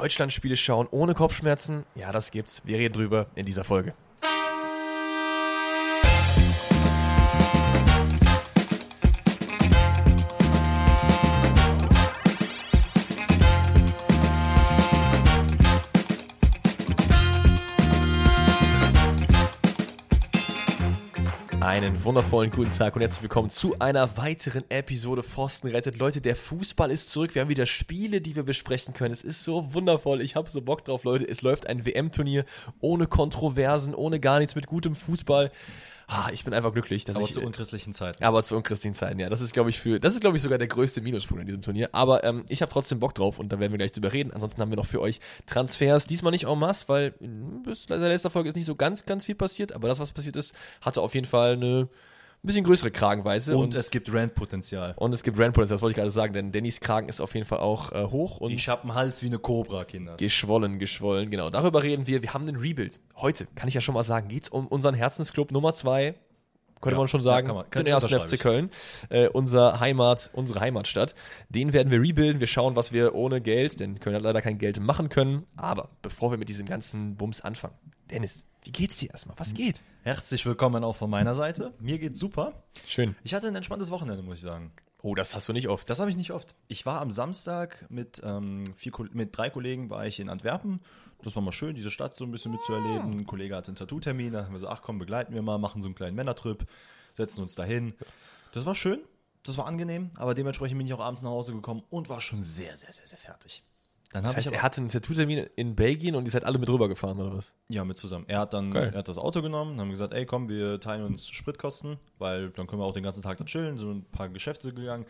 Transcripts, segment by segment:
Deutschlandspiele schauen ohne Kopfschmerzen? Ja, das gibt's. Wir reden drüber in dieser Folge. Einen wundervollen guten Tag und herzlich willkommen zu einer weiteren Episode Forsten rettet. Leute, der Fußball ist zurück. Wir haben wieder Spiele, die wir besprechen können. Es ist so wundervoll. Ich habe so Bock drauf, Leute. Es läuft ein WM-Turnier ohne Kontroversen, ohne gar nichts, mit gutem Fußball. Ah, ich bin einfach glücklich, dass Aber ich zu unchristlichen Zeiten. aber zu unchristlichen Zeiten, ja. Das ist, glaube ich, für, das ist, glaube ich, sogar der größte Minuspunkt in diesem Turnier. Aber ähm, ich habe trotzdem Bock drauf und da werden wir gleich drüber reden. Ansonsten haben wir noch für euch Transfers. Diesmal nicht en masse, weil mm, bis der letzten Folge ist nicht so ganz, ganz viel passiert. Aber das, was passiert ist, hatte auf jeden Fall eine ein bisschen größere Kragenweise. Und, es gibt Randpotenzial. und es gibt Randpotenzial, das wollte ich gerade sagen, denn Dannys Kragen ist auf jeden Fall auch äh, hoch und Ich habe einen Hals wie eine Cobra, Kinder. geschwollen, geschwollen. Genau, darüber reden wir. Wir haben einen Rebuild. Heute, kann ich ja schon mal sagen, geht es um unseren Herzensclub Nummer zwei. Könnte Ja, man schon sagen, kann man- den ersten FC. Köln, äh, unser Heimat, unsere Heimatstadt. Den werden wir rebuilden. Wir schauen, was wir ohne Geld, denn Köln hat leider kein Geld machen können. Aber bevor wir mit diesem ganzen Bums anfangen, Dennis, wie geht's dir erstmal? Was geht? Herzlich willkommen auch von meiner Seite. Mir geht's super. Schön. Ich hatte ein entspanntes Wochenende, muss ich sagen. Oh, das hast du nicht oft. Das habe ich nicht oft. Ich war am Samstag mit, ähm, vier, mit drei Kollegen war ich in Antwerpen. Das war mal schön, diese Stadt so ein bisschen mitzuerleben. Ein Kollege hatte einen Tattoo-Termin, da haben wir so, ach komm, begleiten wir mal, machen so einen kleinen Männertrip, setzen uns dahin. Das war schön, das war angenehm, aber dementsprechend bin ich auch abends nach Hause gekommen und war schon sehr, sehr, sehr, sehr fertig. Dann Das heißt, ich er hatte einen Tattoo-Termin in Belgien und ihr seid alle mit rübergefahren, oder was? ja mit zusammen. Er hat dann Geil. er hat das Auto genommen, haben gesagt, ey komm, wir teilen uns Spritkosten, weil dann können wir auch den ganzen Tag da chillen, so ein paar Geschäfte gegangen.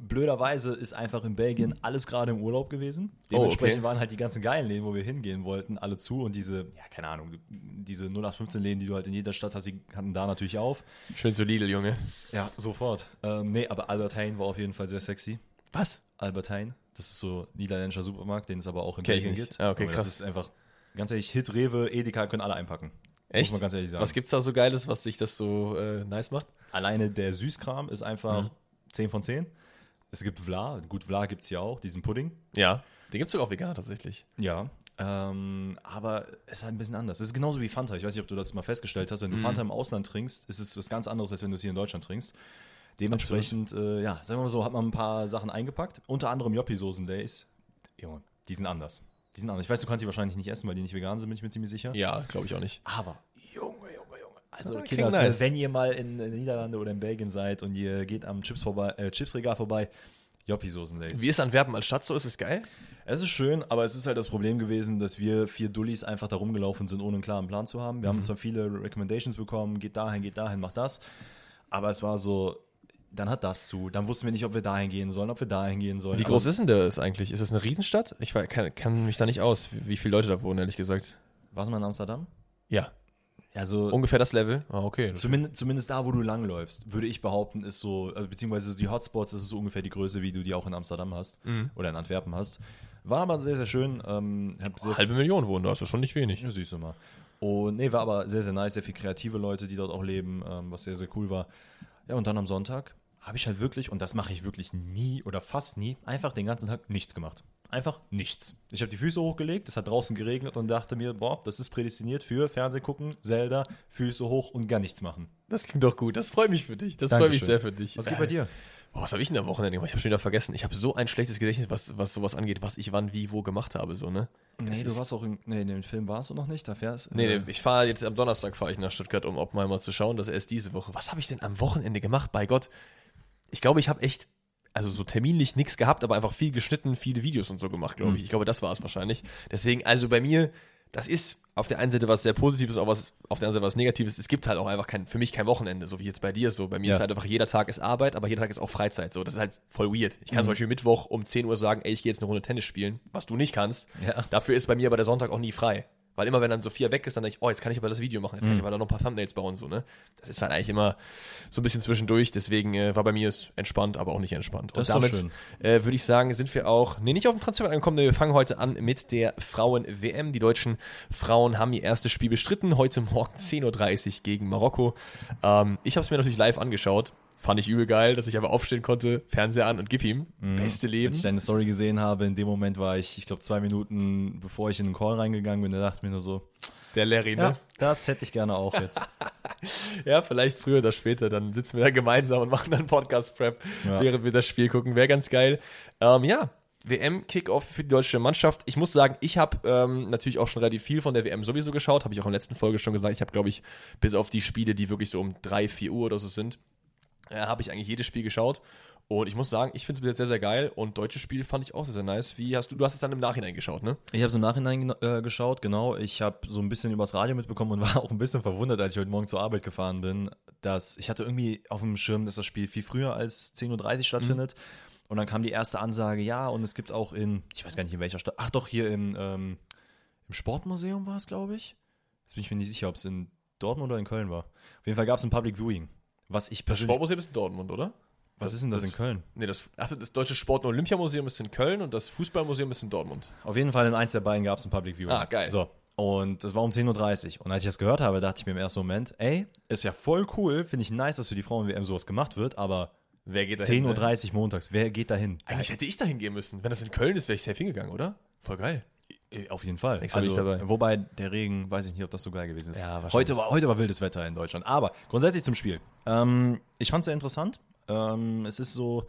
Blöderweise ist einfach in Belgien alles gerade im Urlaub gewesen. Oh, Dementsprechend okay. waren halt die ganzen geilen Läden, wo wir hingehen wollten, alle zu und diese, ja keine Ahnung, diese 0815 Läden, die du halt in jeder Stadt hast, die hatten da natürlich auf. Schön zu Lidl, Junge. Ja, sofort. Ähm, nee, aber Albert Heijn war auf jeden Fall sehr sexy. Was? Albert Heijn, das ist so ein niederländischer Supermarkt, den es aber auch in Kenn Belgien gibt. Ah, okay, Aber krass. Das ist einfach, ganz ehrlich, Hit, Rewe, Edeka können alle einpacken. Echt? Muss man ganz ehrlich sagen. Was gibt's da so Geiles, was sich das so äh, nice macht? Alleine der Süßkram ist einfach Mhm. 10 von 10. Es gibt Vla, gut, Vla gibt es ja auch, diesen Pudding. Ja. Den gibt's sogar auch vegan tatsächlich. Ja. Ähm, aber es ist halt ein bisschen anders. Es ist genauso wie Fanta. Ich weiß nicht, ob du das mal festgestellt hast. Wenn du Mhm. Fanta im Ausland trinkst, ist es was ganz anderes, als wenn du es hier in Deutschland trinkst. Dementsprechend, äh, ja, sagen wir mal so, hat man ein paar Sachen eingepackt. Unter anderem Joppi-Soßen-Days. Junge, die sind anders. Die sind anders. Ich weiß, du kannst die wahrscheinlich nicht essen, weil die nicht vegan sind, bin ich mir ziemlich sicher. Ja, glaube ich auch nicht. Aber, Junge, Junge, Junge. Also, Ja, Kinder, nice. wenn ihr mal in den Niederlande oder in Belgien seid und ihr geht am Chips vorbei, äh, Chipsregal vorbei, Joppi-Soßen-Days. Wie ist Antwerpen als Stadt so? Ist es geil? Es ist schön, aber es ist halt das Problem gewesen, dass wir vier Dullis einfach da rumgelaufen sind, ohne einen klaren Plan zu haben. Wir haben zwar viele Recommendations bekommen, geht dahin, geht dahin, mach das. Aber es war so, dann hat das zu. Dann wussten wir nicht, ob wir dahin gehen sollen, ob wir dahin gehen sollen. Wie groß ist denn das eigentlich? Ist es eine Riesenstadt? Ich war- kann, kann mich da nicht aus, wie, wie viele Leute da wohnen, ehrlich gesagt. Warst du mal in Amsterdam? Ja. Also Ungefähr das Level? Ah, okay. Das- zumindest, zumindest da, wo du langläufst, würde ich behaupten, ist so, also beziehungsweise so die Hotspots, das ist so ungefähr die Größe, wie du die auch in Amsterdam hast oder in Antwerpen hast. War aber sehr, sehr schön. Ähm, sehr Halbe Million wohnen da, ist ja schon nicht wenig. Ja, siehst du mal. Und nee, war aber sehr, sehr nice, sehr viel kreative Leute, die dort auch leben, ähm, was sehr, sehr cool war. Ja, und dann am Sonntag habe ich halt wirklich, und das mache ich wirklich nie oder fast nie, einfach den ganzen Tag nichts gemacht. Einfach nichts. Ich habe die Füße hochgelegt, es hat draußen geregnet und dachte mir, boah, das ist prädestiniert für Fernseh gucken, Zelda, Füße hoch und gar nichts machen. Das klingt doch gut. Das freut mich für dich. Das freut mich sehr für dich. Was geht bei dir? Boah, was habe ich denn am Wochenende gemacht? Ich habe schon wieder vergessen. Ich habe so ein schlechtes Gedächtnis, was, was sowas angeht, was ich wann, wie, wo gemacht habe. So, ne? Nee, Das du warst auch in, nee, in dem Film warst du noch nicht, da fährst Nee, äh, nee, ich fahre jetzt am Donnerstag fahre ich nach Stuttgart, um mal zu schauen, dass erst diese Woche. Was habe ich denn am Wochenende gemacht? Bei Gott. Ich glaube, ich habe echt, also so terminlich nichts gehabt, aber einfach viel geschnitten, viele Videos und so gemacht, glaube ich. Ich glaube, das war es wahrscheinlich. Deswegen, also bei mir, das ist auf der einen Seite was sehr Positives, auch was auf der anderen Seite was Negatives. Es gibt halt auch einfach kein, für mich kein Wochenende, so wie jetzt bei dir so. Bei mir Ja. ist halt einfach jeder Tag ist Arbeit, aber jeder Tag ist auch Freizeit. So, das ist halt voll weird. Ich kann zum Beispiel Mittwoch um 10 Uhr sagen, ey, ich gehe jetzt eine Runde Tennis spielen, was du nicht kannst. Ja. Dafür ist bei mir aber der Sonntag auch nie frei. Weil immer, wenn dann Sophia weg ist, dann denke ich, oh, jetzt kann ich aber das Video machen, jetzt kann ich aber da noch ein paar Thumbnails bauen, so, ne? Das ist halt eigentlich immer so ein bisschen zwischendurch, deswegen äh, war bei mir es entspannt, aber auch nicht entspannt. Das Und damit äh, würde ich sagen, sind wir auch, nee, nicht auf dem Transfer angekommen, wir fangen heute an mit der Frauen-WM. Die deutschen Frauen haben ihr erstes Spiel bestritten, heute Morgen 10.30 Uhr gegen Marokko. Ähm, ich habe es mir natürlich live angeschaut. Fand ich übel geil, dass ich aber aufstehen konnte, Fernseher an und gib ihm. Beste Leben. Als ich deine Story gesehen habe, in dem Moment war ich, ich glaube, zwei Minuten bevor ich in den Call reingegangen bin, da dachte ich mir nur so, Der Larry, ja, ne? das hätte ich gerne auch jetzt. Ja, vielleicht früher oder später, dann sitzen wir da gemeinsam und machen dann Podcast-Prep, Ja. während wir das Spiel gucken. Wäre ganz geil. Ähm, ja, WM-Kickoff für die deutsche Mannschaft. Ich muss sagen, ich habe ähm, natürlich auch schon relativ viel von der WM sowieso geschaut, habe ich auch in der letzten Folge schon gesagt. Ich habe, glaube ich, bis auf die Spiele, die wirklich so um 3, 4 Uhr oder so sind, äh, habe ich eigentlich jedes Spiel geschaut. Und ich muss sagen, ich finde es bis jetzt sehr, sehr geil. Und deutsches Spiel fand ich auch sehr, sehr nice. Wie hast du, du hast es dann im Nachhinein geschaut, ne? Ich habe es im Nachhinein äh, geschaut, genau. Ich habe so ein bisschen übers Radio mitbekommen und war auch ein bisschen verwundert, als ich heute Morgen zur Arbeit gefahren bin, dass ich hatte irgendwie auf dem Schirm, dass das Spiel viel früher als 10.30 Uhr stattfindet. Und dann kam die erste Ansage, ja, und es gibt auch in, ich weiß gar nicht in welcher Stadt, ach doch, hier im, ähm, im Sportmuseum war es, glaube ich. Jetzt bin ich mir nicht sicher, ob es in Dortmund oder in Köln war. Auf jeden Fall gab es ein Public Viewing. Was ich Das persönlich. Sportmuseum ist in Dortmund, oder? was ist denn das in Köln? Nee, das, also das Deutsche Sport- und Olympiamuseum ist in Köln und das Fußballmuseum ist in Dortmund. Auf jeden Fall in eins der beiden gab es ein Public Viewing. Ah, geil. So. Und das war um 10.30 Uhr. Und als ich das gehört habe, dachte ich mir im ersten Moment, ey, ist ja voll cool, finde ich nice, dass für die Frauen-WM sowas gemacht wird, aber Wer geht da hin? 10.30 Ne? Uhr montags, wer geht da hin? Eigentlich hätte ich da hingehen müssen. Wenn das in Köln ist, wäre ich safe hingegangen, oder? Voll geil. Äh, Auf jeden Fall. Also, bin ich dabei. Wobei der Regen, weiß ich nicht, ob das so geil gewesen ist. Ja, heute, war, heute war wildes Wetter in Deutschland. Aber grundsätzlich zum Spiel. Ähm, ich fand es sehr interessant. Ähm, es ist so,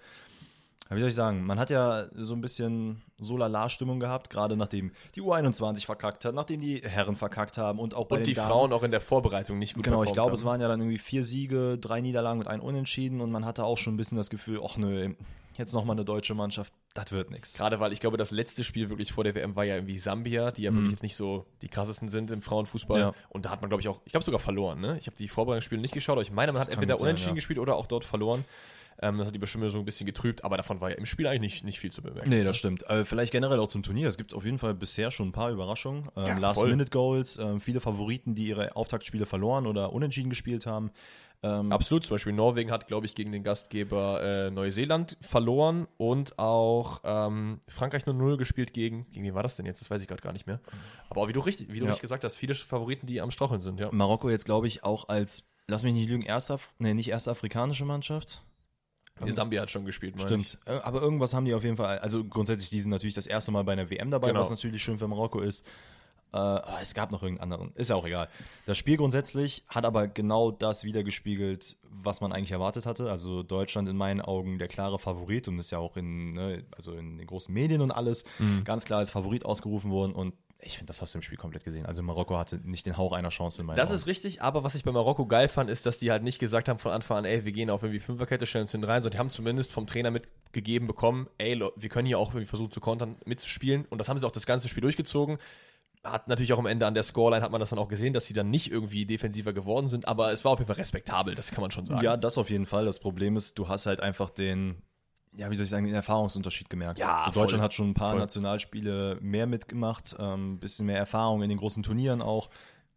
wie soll ich sagen, man hat ja so ein bisschen Solala-Stimmung gehabt, gerade nachdem die U21 verkackt hat, nachdem die Herren verkackt haben und auch bei Und den die Damen. Frauen auch in der Vorbereitung nicht gut Genau, ich glaube, haben. es waren ja dann irgendwie vier Siege, drei Niederlagen und ein Unentschieden und man hatte auch schon ein bisschen das Gefühl, ach nö, jetzt nochmal eine deutsche Mannschaft, das wird nichts. Gerade weil ich glaube, das letzte Spiel wirklich vor der WM war ja irgendwie Sambia, die ja wirklich jetzt nicht so die krassesten sind im Frauenfußball. Mhm. Ja. Und da hat man, glaube ich, auch, ich glaube sogar verloren. Ne? Ich habe die Vorbereitungsspiele nicht geschaut, aber ich meine, man Das hat entweder sein, unentschieden ja. gespielt oder auch dort verloren. Ähm, das hat die Bestimmung so ein bisschen getrübt, aber davon war ja im Spiel eigentlich nicht, nicht viel zu bemerken. Nee, das stimmt. Äh, vielleicht generell auch zum Turnier. Es gibt auf jeden Fall bisher schon ein paar Überraschungen. Ähm, Ja. Last-Minute-Goals, ähm, viele Favoriten, die ihre Auftaktspiele verloren oder unentschieden gespielt haben. Ähm, Absolut, zum Beispiel Norwegen hat, glaube ich, gegen den Gastgeber äh, Neuseeland verloren und auch ähm, Frankreich 0-0 gespielt gegen, gegen wen war das denn jetzt? Das weiß ich gerade gar nicht mehr. Aber wie du richtig, wie du Ja. richtig gesagt hast, viele Favoriten, die am Straucheln sind, ja. Marokko jetzt, glaube ich, auch als, lass mich nicht lügen, erste, nee, nicht erste afrikanische Mannschaft. Die Sambia hat schon gespielt, meine Stimmt. Äh, Aber irgendwas haben die auf jeden Fall. Also grundsätzlich, die sind natürlich das erste Mal bei einer WM dabei, Genau. was natürlich schön für Marokko ist. Äh, aber es gab noch irgendeinen anderen. Ist ja auch egal. Das Spiel grundsätzlich hat aber genau das wiedergespiegelt, was man eigentlich erwartet hatte. Also Deutschland in meinen Augen der klare Favorit und ist ja auch in, ne, also in den großen Medien und alles Mhm. ganz klar als Favorit ausgerufen worden. Und ich finde, das hast du im Spiel komplett gesehen. Also Marokko hatte nicht den Hauch einer Chance in meinen Das Augen. ist richtig, aber was ich bei Marokko geil fand, ist, dass die halt nicht gesagt haben von Anfang an, ey, wir gehen auf irgendwie Fünferkette, stellen uns hin rein, sondern die haben zumindest vom Trainer mitgegeben bekommen, ey, wir können hier auch irgendwie versuchen zu kontern, mitzuspielen und das haben sie auch das ganze Spiel durchgezogen. Hat natürlich auch am Ende an der Scoreline hat man das dann auch gesehen, dass sie dann nicht irgendwie defensiver geworden sind, aber es war auf jeden Fall respektabel, das kann man schon sagen. Ja, das auf jeden Fall. Das Problem ist, du hast halt einfach den, ja, wie soll ich sagen, den Erfahrungsunterschied gemerkt. Ja, so, voll. Deutschland hat schon ein paar Voll. Nationalspiele mehr mitgemacht, ein ähm, bisschen mehr Erfahrung in den großen Turnieren auch.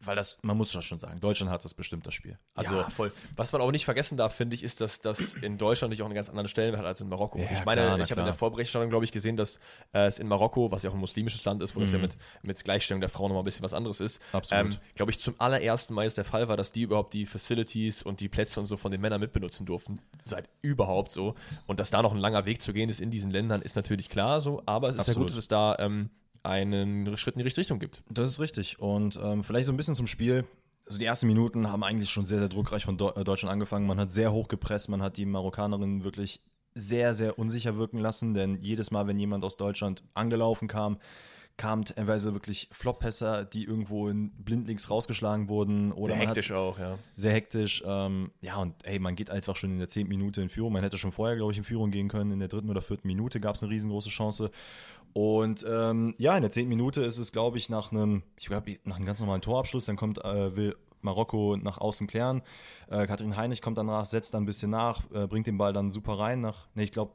Weil das, man muss das schon sagen, Deutschland hat das bestimmt das Spiel. Also, ja, voll. Was man aber nicht vergessen darf, finde ich, ist, dass das in Deutschland natürlich auch einen ganz anderen Stellenwert hat als in Marokko. Ja, ich meine, klar, ich habe in der Vorberichterstattung, glaube ich, gesehen, dass äh, es in Marokko, was ja auch ein muslimisches Land ist, wo das ja mit, mit Gleichstellung der Frauen nochmal ein bisschen was anderes ist, Mhm. Ähm, glaube ich, zum allerersten Mal ist der Fall war, dass die überhaupt die Facilities und die Plätze und so von den Männern mitbenutzen durften. Seit überhaupt so. Und dass da noch ein langer Weg zu gehen ist in diesen Ländern, ist natürlich klar so, aber es ist ja Absolut. gut, dass es da ähm, einen Schritt in die richtige Richtung gibt. das ist richtig. Und ähm, vielleicht so ein bisschen zum Spiel. Also die ersten Minuten haben eigentlich schon sehr, sehr druckreich von Deu- äh, Deutschland angefangen. Man hat sehr hoch gepresst, man hat die Marokkanerinnen wirklich sehr, sehr unsicher wirken lassen, denn jedes Mal, wenn jemand aus Deutschland angelaufen kam, kamen teilweise wirklich Floppässe, die irgendwo in blindlings rausgeschlagen wurden. Oder hat Hektisch auch, ja. sehr hektisch. Ähm, ja, und ey, man geht einfach schon in der zehnten Minute in Führung. Man hätte schon vorher, glaube ich, in Führung gehen können. In der dritten oder vierten Minute gab es eine riesengroße Chance. Und ähm, ja, in der zehnten Minute ist es, glaube ich, nach einem, ich glaube, nach einem ganz normalen Torabschluss, dann kommt, äh, will Marokko nach außen klären. Äh, Katrin Heinrich kommt danach, setzt dann ein bisschen nach, äh, bringt den Ball dann super rein nach, ne, ich glaube,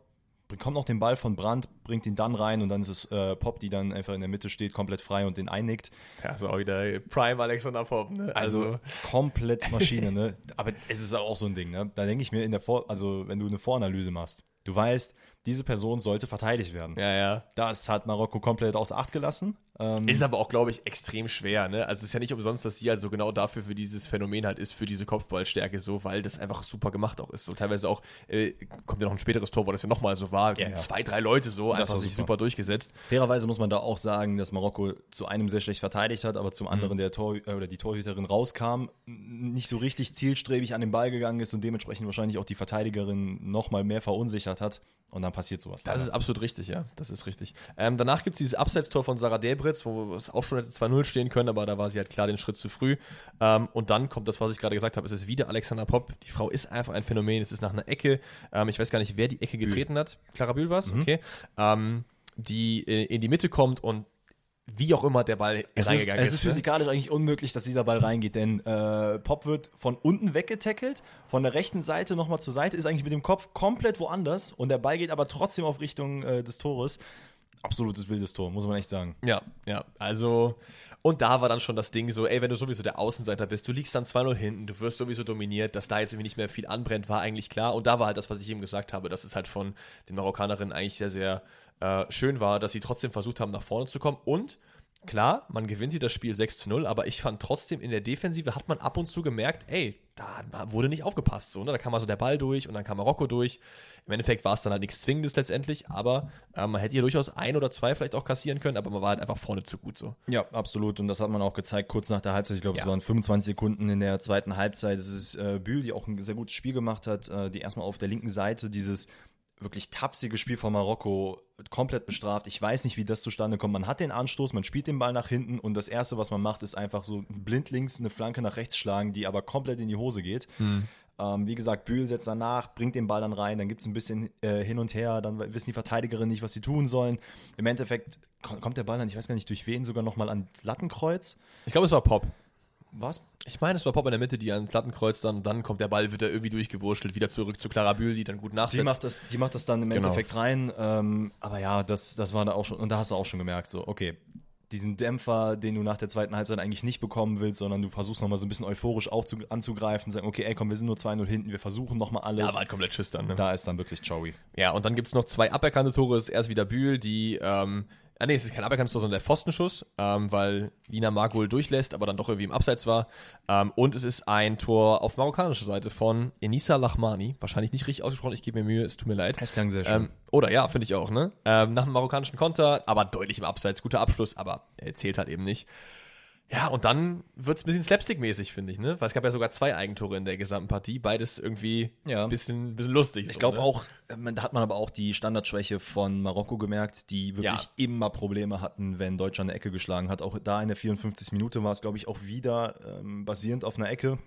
bekommt noch den Ball von Brandt, bringt ihn dann rein und dann ist es äh, Pop, die dann einfach in der Mitte steht, komplett frei und den einnickt. Ja, so auch wieder Prime Alexander Pop, ne? Also, komplett Maschine, ne? Aber es ist auch so ein Ding, ne? Da denke ich mir in der Vor also wenn du eine Voranalyse machst, du weißt, diese Person sollte verteidigt werden. Ja, ja. Das hat Marokko komplett außer Acht gelassen. Ähm, Ist aber auch, glaube ich, extrem schwer. Ne? Also es ist ja nicht umsonst, dass sie also genau dafür für dieses Phänomen halt ist, für diese Kopfballstärke so, weil das einfach super gemacht auch ist. So teilweise auch, äh, kommt ja noch ein späteres Tor, wo das ja nochmal so war, Ja, ja. zwei, drei Leute so, Das einfach sich super. super durchgesetzt. Fairerweise muss man da auch sagen, dass Marokko zu einem sehr schlecht verteidigt hat, aber zum Mhm. anderen der Tor äh, oder die Torhüterin rauskam, nicht so richtig zielstrebig an den Ball gegangen ist und dementsprechend wahrscheinlich auch die Verteidigerin noch mal mehr verunsichert hat und dann passiert sowas. Das ist absolut richtig, ja. Das ist richtig. Ähm, danach gibt es dieses Abseitstor von Sarah Debritz, wo es auch schon hätte 2-0 stehen können, aber da war sie halt klar den Schritt zu früh. Ähm, und dann kommt das, was ich gerade gesagt habe, es ist wieder Alexander Popp. Die Frau ist einfach ein Phänomen. Es ist nach einer Ecke. Ähm, ich weiß gar nicht, wer die Ecke getreten hat. Clara Bühl war es? Mhm. Okay. Ähm, die äh, in die Mitte kommt und wie auch immer der Ball Es ist, reingegangen es ist ne? physikalisch eigentlich unmöglich, dass dieser Ball reingeht, denn äh, Pop wird von unten weggetackelt, von der rechten Seite nochmal zur Seite, ist eigentlich mit dem Kopf komplett woanders und der Ball geht aber trotzdem auf Richtung äh, des Tores. Absolutes wildes Tor, muss man echt sagen. Ja, ja, also und da war dann schon das Ding so, ey, wenn du sowieso der Außenseiter bist, du liegst dann 2-0 hinten, du wirst sowieso dominiert, dass da jetzt irgendwie nicht mehr viel anbrennt, war eigentlich klar und da war halt das, was ich eben gesagt habe, dass es halt von den Marokkanerinnen eigentlich sehr, sehr äh, schön war, dass sie trotzdem versucht haben, nach vorne zu kommen und Klar, man gewinnt hier das Spiel 6 zu 0, aber ich fand trotzdem in der Defensive hat man ab und zu gemerkt, ey, da wurde nicht aufgepasst. So, ne? Da kam also der Ball durch und dann kam Marokko durch. Im Endeffekt war es dann halt nichts Zwingendes letztendlich, aber äh, man hätte hier durchaus ein oder zwei vielleicht auch kassieren können, aber man war halt einfach vorne zu gut so. Ja, absolut. Und das hat man auch gezeigt kurz nach der Halbzeit. Ich glaube, Ja. es waren 25 Sekunden in der zweiten Halbzeit. Es ist äh, Bühl, die auch ein sehr gutes Spiel gemacht hat, äh, die erstmal auf der linken Seite dieses wirklich tapsige Spiel von Marokko komplett bestraft. Ich weiß nicht, wie das zustande kommt. Man hat den Anstoß, man spielt den Ball nach hinten und das Erste, was man macht, ist einfach so blindlings eine Flanke nach rechts schlagen, die aber komplett in die Hose geht. Ähm, wie gesagt, Bühl setzt danach, bringt den Ball dann rein, dann gibt es ein bisschen äh, hin und her, dann wissen die Verteidigerinnen nicht, was sie tun sollen. Im Endeffekt ko- kommt der Ball dann, ich weiß gar nicht durch wen, sogar nochmal ans Lattenkreuz. Ich glaube, es war Pop. Was? Ich meine, es war Pop in der Mitte, die ans Lattenkreuz dann, dann kommt der Ball, wird er irgendwie durchgewurschtelt, wieder zurück zu Clara Bühl, die dann gut nachsetzt. Die macht, das, die macht das dann im Genau. Endeffekt rein. Ähm, aber ja, das, das war da auch schon, und da hast du auch schon gemerkt, so, okay, diesen Dämpfer, den du nach der zweiten Halbzeit eigentlich nicht bekommen willst, sondern du versuchst nochmal so ein bisschen euphorisch aufzu anzugreifen, sagen, okay, ey, komm, wir sind nur 2-0 hinten, wir versuchen nochmal alles. ja, war halt komplett Schiss dann. Ne? da ist dann wirklich Joey. Ja, und dann gibt es noch zwei aberkannte Tore. Es ist erst wieder Bühl, die, ähm, ah nee, es ist kein aberkanntes Tor, sondern der Pfostenschuss, ähm, weil Lina Margol durchlässt, aber dann doch irgendwie im Abseits war. Ähm, und es ist ein Tor auf marokkanischer Seite von Enisa Lachmani. Wahrscheinlich nicht richtig ausgesprochen, ich gebe mir Mühe, es tut mir leid. Es klang sehr schön. Ähm, oder ja, finde ich auch, ne? Ähm, nach einem marokkanischen Konter, aber deutlich im Abseits, guter Abschluss, aber er zählt halt eben nicht. Ja, und dann wird es ein bisschen slapstick-mäßig, finde ich, ne? Weil es gab ja sogar zwei Eigentore in der gesamten Partie, beides irgendwie Ja. ein bisschen, bisschen lustig. Ich so, glaube ne? auch, äh, man- da hat man aber auch die Standardschwäche von Marokko gemerkt, die wirklich Ja. immer Probleme hatten, wenn Deutschland eine Ecke geschlagen hat. Auch da in der 54. Minute war es, glaube ich, auch wieder ähm, basierend auf einer Ecke,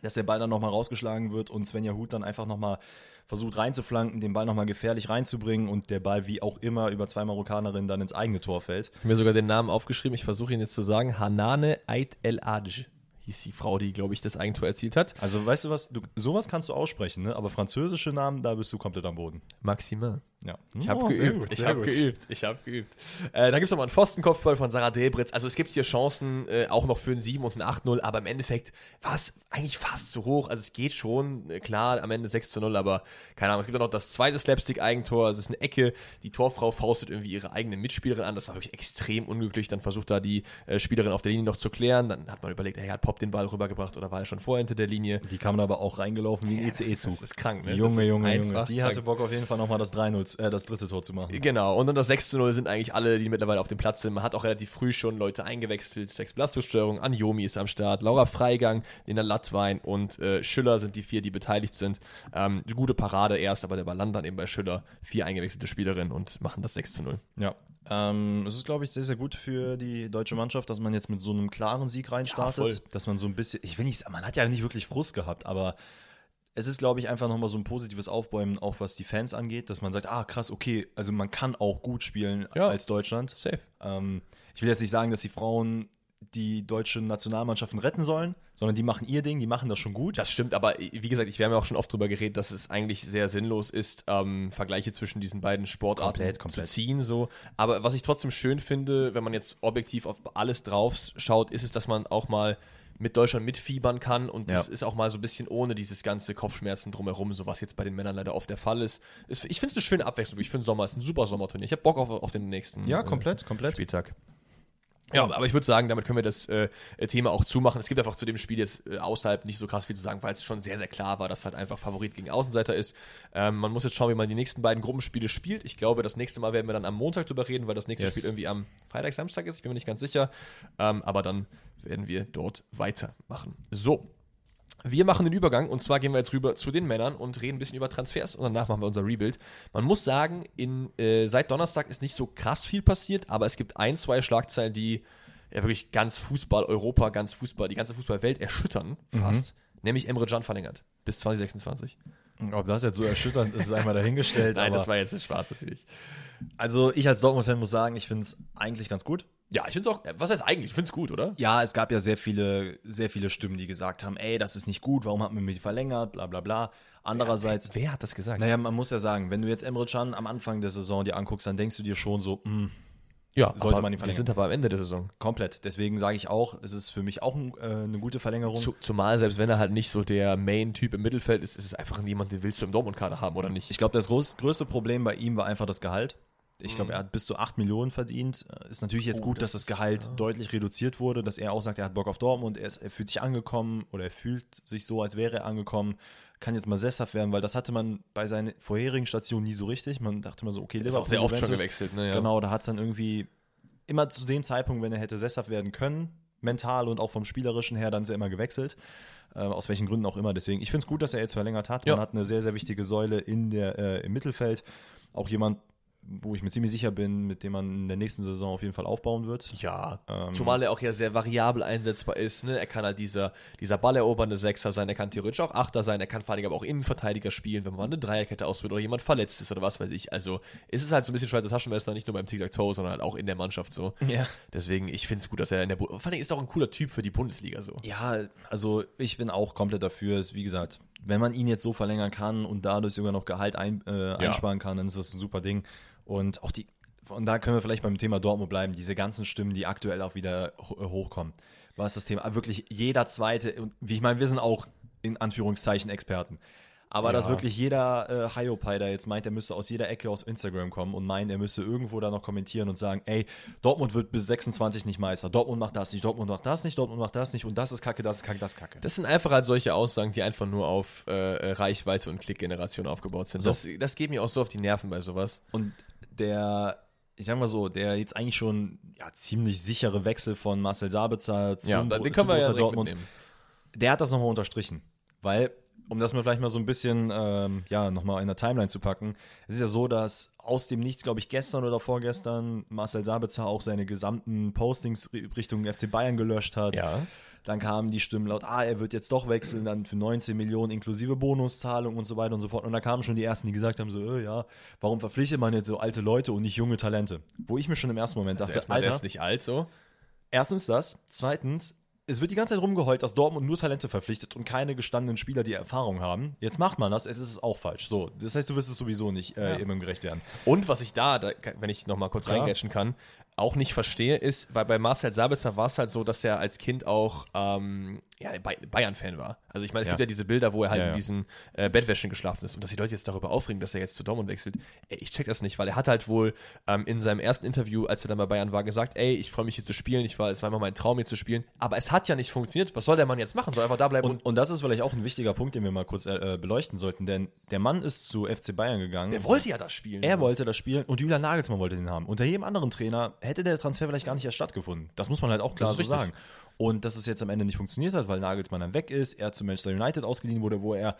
dass der Ball dann nochmal rausgeschlagen wird und Svenja Huth dann einfach nochmal versucht reinzuflanken, den Ball nochmal gefährlich reinzubringen und der Ball wie auch immer über zwei Marokkanerinnen dann ins eigene Tor fällt. Ich habe mir sogar den Namen aufgeschrieben, ich versuche ihn jetzt zu sagen. Hanane Ait El Adj hieß die Frau, die, glaube ich, das Eigentor erzielt hat. Also weißt du was, du, sowas kannst du aussprechen, ne? aber französische Namen, da bist du komplett am Boden. Maximin. Ja. Ich habe Oh, geübt, ich habe geübt, ich habe geübt. Äh, dann gibt es nochmal einen Pfostenkopfball von Sarah Delbritz. Also es gibt hier Chancen, äh, auch noch für ein 7 und ein 8-0, aber im Endeffekt war es eigentlich fast zu hoch. Also es geht schon, äh, klar, am Ende 6 zu 0, aber keine Ahnung. Es gibt auch noch das zweite Slapstick-Eigentor, es ist eine Ecke. Die Torfrau faustet irgendwie ihre eigene Mitspielerin an. Das war wirklich extrem unglücklich. Dann versucht da die äh, Spielerin auf der Linie noch zu klären. Dann hat man überlegt, hey, hat Pop den Ball rübergebracht oder war er schon vorher hinter der Linie? Die kamen aber auch reingelaufen wie ein ECE-Zug. Das ist krank, ne? Junge, Junge, Junge. Die hatte Bock auf jeden Fall nochmal das 3-0, äh, das dritte Tor zu machen. Genau, und dann das 6 zu 0 sind eigentlich alle, die mittlerweile auf dem Platz sind. Man hat auch relativ früh schon Leute eingewechselt. Sex Belastungsstörung, Anjomi ist am Start, Laura Freigang, Lena Lattwein und äh, Schüller sind die vier, die beteiligt sind. Ähm, gute Parade erst, aber der Ball landet dann eben bei Schüller. Vier eingewechselte Spielerinnen und machen das 6 zu 0. Ja. Ähm, es ist, glaube ich, sehr, sehr gut für die deutsche Mannschaft, dass man jetzt mit so einem klaren Sieg reinstartet. voll. dass man so ein bisschen, ich will nicht sagen, man hat ja nicht wirklich Frust gehabt, aber es ist, glaube ich, einfach nochmal so ein positives Aufbäumen, auch was die Fans angeht, dass man sagt, ah, krass, okay, also man kann auch gut spielen Ja. als Deutschland. Safe. Ähm, ich will jetzt nicht sagen, dass die Frauen die deutsche Nationalmannschaften retten sollen, sondern die machen ihr Ding, die machen das schon gut. Das stimmt, aber wie gesagt, ich, wir haben ja auch schon oft drüber geredet, dass es eigentlich sehr sinnlos ist, ähm, Vergleiche zwischen diesen beiden Sportarten Komplett, komplett. zu ziehen. So. Aber was ich trotzdem schön finde, wenn man jetzt objektiv auf alles drauf schaut, ist es, dass man auch mal mit Deutschland mitfiebern kann und das Ja. ist auch mal so ein bisschen ohne dieses ganze Kopfschmerzen drumherum, so was jetzt bei den Männern leider oft der Fall ist. ich finde es eine schöne Abwechslung. Ich finde Sommer ist ein super Sommerturnier. Ich habe Bock auf, auf den nächsten Ja, äh, komplett, komplett. Spieltag. Ja, aber ich würde sagen, damit können wir das äh, Thema auch zumachen. Es gibt einfach zu dem Spiel jetzt äh, außerhalb nicht so krass viel zu sagen, weil es schon sehr, sehr klar war, dass halt einfach Favorit gegen Außenseiter ist. Ähm, man muss jetzt schauen, wie man die nächsten beiden Gruppenspiele spielt. Ich glaube, das nächste Mal werden wir dann am Montag drüber reden, weil das nächste Yes. Spiel irgendwie am Freitag, Samstag ist. Ich bin mir nicht ganz sicher. Ähm, aber dann werden wir dort weitermachen. So. Wir machen den Übergang und zwar gehen wir jetzt rüber zu den Männern und reden ein bisschen über Transfers und danach machen wir unser Rebuild. Man muss sagen, in, äh, seit Donnerstag ist nicht so krass viel passiert, aber es gibt ein, zwei Schlagzeilen, die ja wirklich ganz Fußball Europa, ganz Fußball, die ganze Fußballwelt erschüttern fast. Nämlich Emre Can verlängert bis 2026. Ob das jetzt so erschütternd ist, ist einmal dahingestellt. Nein, das war jetzt ein Spaß natürlich. also ich als Dortmund-Fan muss sagen, ich finde es eigentlich ganz gut. Ja, ich finde es auch, was heißt eigentlich? Ich finde es gut, oder? Ja, es gab ja sehr viele, sehr viele Stimmen, die gesagt haben, ey, das ist nicht gut, warum hat man mich verlängert, bla bla bla. Andererseits, Wer hat das gesagt? naja, man muss ja sagen, wenn du jetzt Emre Can am Anfang der Saison dir anguckst, dann denkst du dir schon so, mh, ja, sollte aber man ihn Wir verlängern. sind aber am Ende der Saison. komplett. Deswegen sage ich auch, es ist für mich auch ein, äh, eine gute Verlängerung. Zu, zumal, selbst wenn er halt nicht so der Main-Typ im Mittelfeld ist, ist es einfach jemand, den willst du im Dortmund-Kader haben, oder nicht? Ich glaube, das größte Problem bei ihm war einfach das Gehalt. Ich Mhm. glaube, er hat bis zu 8 Millionen verdient. Ist natürlich jetzt Oh, gut, das dass das ist, Gehalt ja. deutlich reduziert wurde, dass er auch sagt, er hat Bock auf Dortmund, er, ist, er fühlt sich angekommen oder er fühlt sich so, als wäre er angekommen, kann jetzt mal sesshaft werden, weil das hatte man bei seinen vorherigen Stationen nie so richtig. Man dachte mal so, okay, ist auch sehr oft schon Juventus. gewechselt, ne? Ja. Genau, da hat es dann irgendwie immer zu dem Zeitpunkt, wenn er hätte sesshaft werden können, mental und auch vom Spielerischen her, dann ist er immer gewechselt. Äh, aus welchen Gründen auch immer. Deswegen, ich finde es gut, dass er jetzt verlängert hat. Man Ja. hat eine sehr, sehr wichtige Säule in der, äh, im Mittelfeld. Auch jemand, wo ich mir ziemlich sicher bin, mit dem man in der nächsten Saison auf jeden Fall aufbauen wird. Ja, Ähm, zumal er auch ja sehr variabel einsetzbar ist. Ne? Er kann halt dieser, dieser ballerobernde Sechser sein, er kann theoretisch auch Achter sein, er kann vor allem aber auch Innenverteidiger spielen, wenn man eine Dreierkette ausführt oder jemand verletzt ist oder was weiß ich. Also es ist halt so ein bisschen Schweizer Taschenmesser, nicht nur beim Tic-Tac-Toe, sondern halt auch in der Mannschaft so. Ja. Deswegen, ich finde es gut, dass er in der Bu Vor allem ist er auch ein cooler Typ für die Bundesliga so. Ja, also ich bin auch komplett dafür. Ist, wie gesagt, wenn man ihn jetzt so verlängern kann und dadurch sogar noch Gehalt ein, äh, einsparen kann, dann ist das ein super Ding. Und auch die, und da können wir vielleicht beim Thema Dortmund bleiben, diese ganzen Stimmen, die aktuell auch wieder äh, hochkommen. Was das Thema, wirklich jeder zweite, und wie ich meine, wir sind auch in Anführungszeichen Experten. Aber dass Ja. wirklich jeder äh, Hiopai da jetzt meint, er müsste aus jeder Ecke aus Instagram kommen und meint, er müsste irgendwo da noch kommentieren und sagen, ey, Dortmund wird bis 26 nicht Meister, Dortmund macht das nicht, Dortmund macht das nicht, Dortmund macht das nicht und das ist kacke, das ist kacke, das ist kacke. Das sind einfach halt solche Aussagen, die einfach nur auf äh, Reichweite und Klickgeneration aufgebaut sind. So. Das, das geht mir auch so auf die Nerven bei sowas. Und der, ich sag mal so, der jetzt eigentlich schon ja, ziemlich sichere Wechsel von Marcel Sabitzer zum, Ja, den zu können wir ja Dortmund, mitnehmen. der hat das nochmal unterstrichen. Weil, um das mal vielleicht mal so ein bisschen, ähm, ja, nochmal in der Timeline zu packen, es ist ja so, dass aus dem Nichts, glaube ich, gestern oder vorgestern Marcel Sabitzer auch seine gesamten Postings Richtung FC Bayern gelöscht hat. Ja. Dann kamen die Stimmen laut, ah, er wird jetzt doch wechseln, dann für 19 Millionen inklusive Bonuszahlung und so weiter und so fort. Und da kamen schon die ersten, die gesagt haben, so, äh, ja, warum verpflichtet man jetzt so alte Leute und nicht junge Talente? Wo ich mir schon im ersten Moment Also dachte, Alter, ist nicht alt so. erstens das, zweitens, es wird die ganze Zeit rumgeheult, dass Dortmund nur Talente verpflichtet und keine gestandenen Spieler, die Erfahrung haben. Jetzt macht man das, es ist auch falsch. So, das heißt, du wirst es sowieso nicht äh, immer gerecht werden. Und was ich da, da wenn ich noch mal kurz Klar. reingrätschen kann, auch nicht verstehe, ist, weil bei Marcel Sabitzer war es halt so, dass er als Kind auch ähm, ja, Bay- Bayern-Fan war. Also ich meine, es Ja. gibt ja diese Bilder, wo er halt Ja, in diesen äh, Bettwäschen geschlafen ist und dass die Leute jetzt darüber aufregen, dass er jetzt zu Dortmund wechselt. Ey, ich check das nicht, weil er hat halt wohl ähm, in seinem ersten Interview, als er dann bei Bayern war, gesagt, ey, ich freue mich hier zu spielen, ich war, es war immer mein Traum hier zu spielen, aber es hat ja nicht funktioniert. Was soll der Mann jetzt machen? Soll einfach da bleiben Und, und das ist vielleicht auch ein wichtiger Punkt, den wir mal kurz äh, beleuchten sollten, denn der Mann ist zu FC Bayern gegangen. der wollte ja das spielen. Er wollte das spielen und Julian Nagelsmann wollte den haben. Unter jedem anderen Trainer hätte der Transfer vielleicht gar nicht erst stattgefunden. Das muss man halt auch klar so richtig. sagen. Und dass es jetzt am Ende nicht funktioniert hat, weil Nagelsmann dann weg ist, er zu Manchester United ausgeliehen wurde, wo er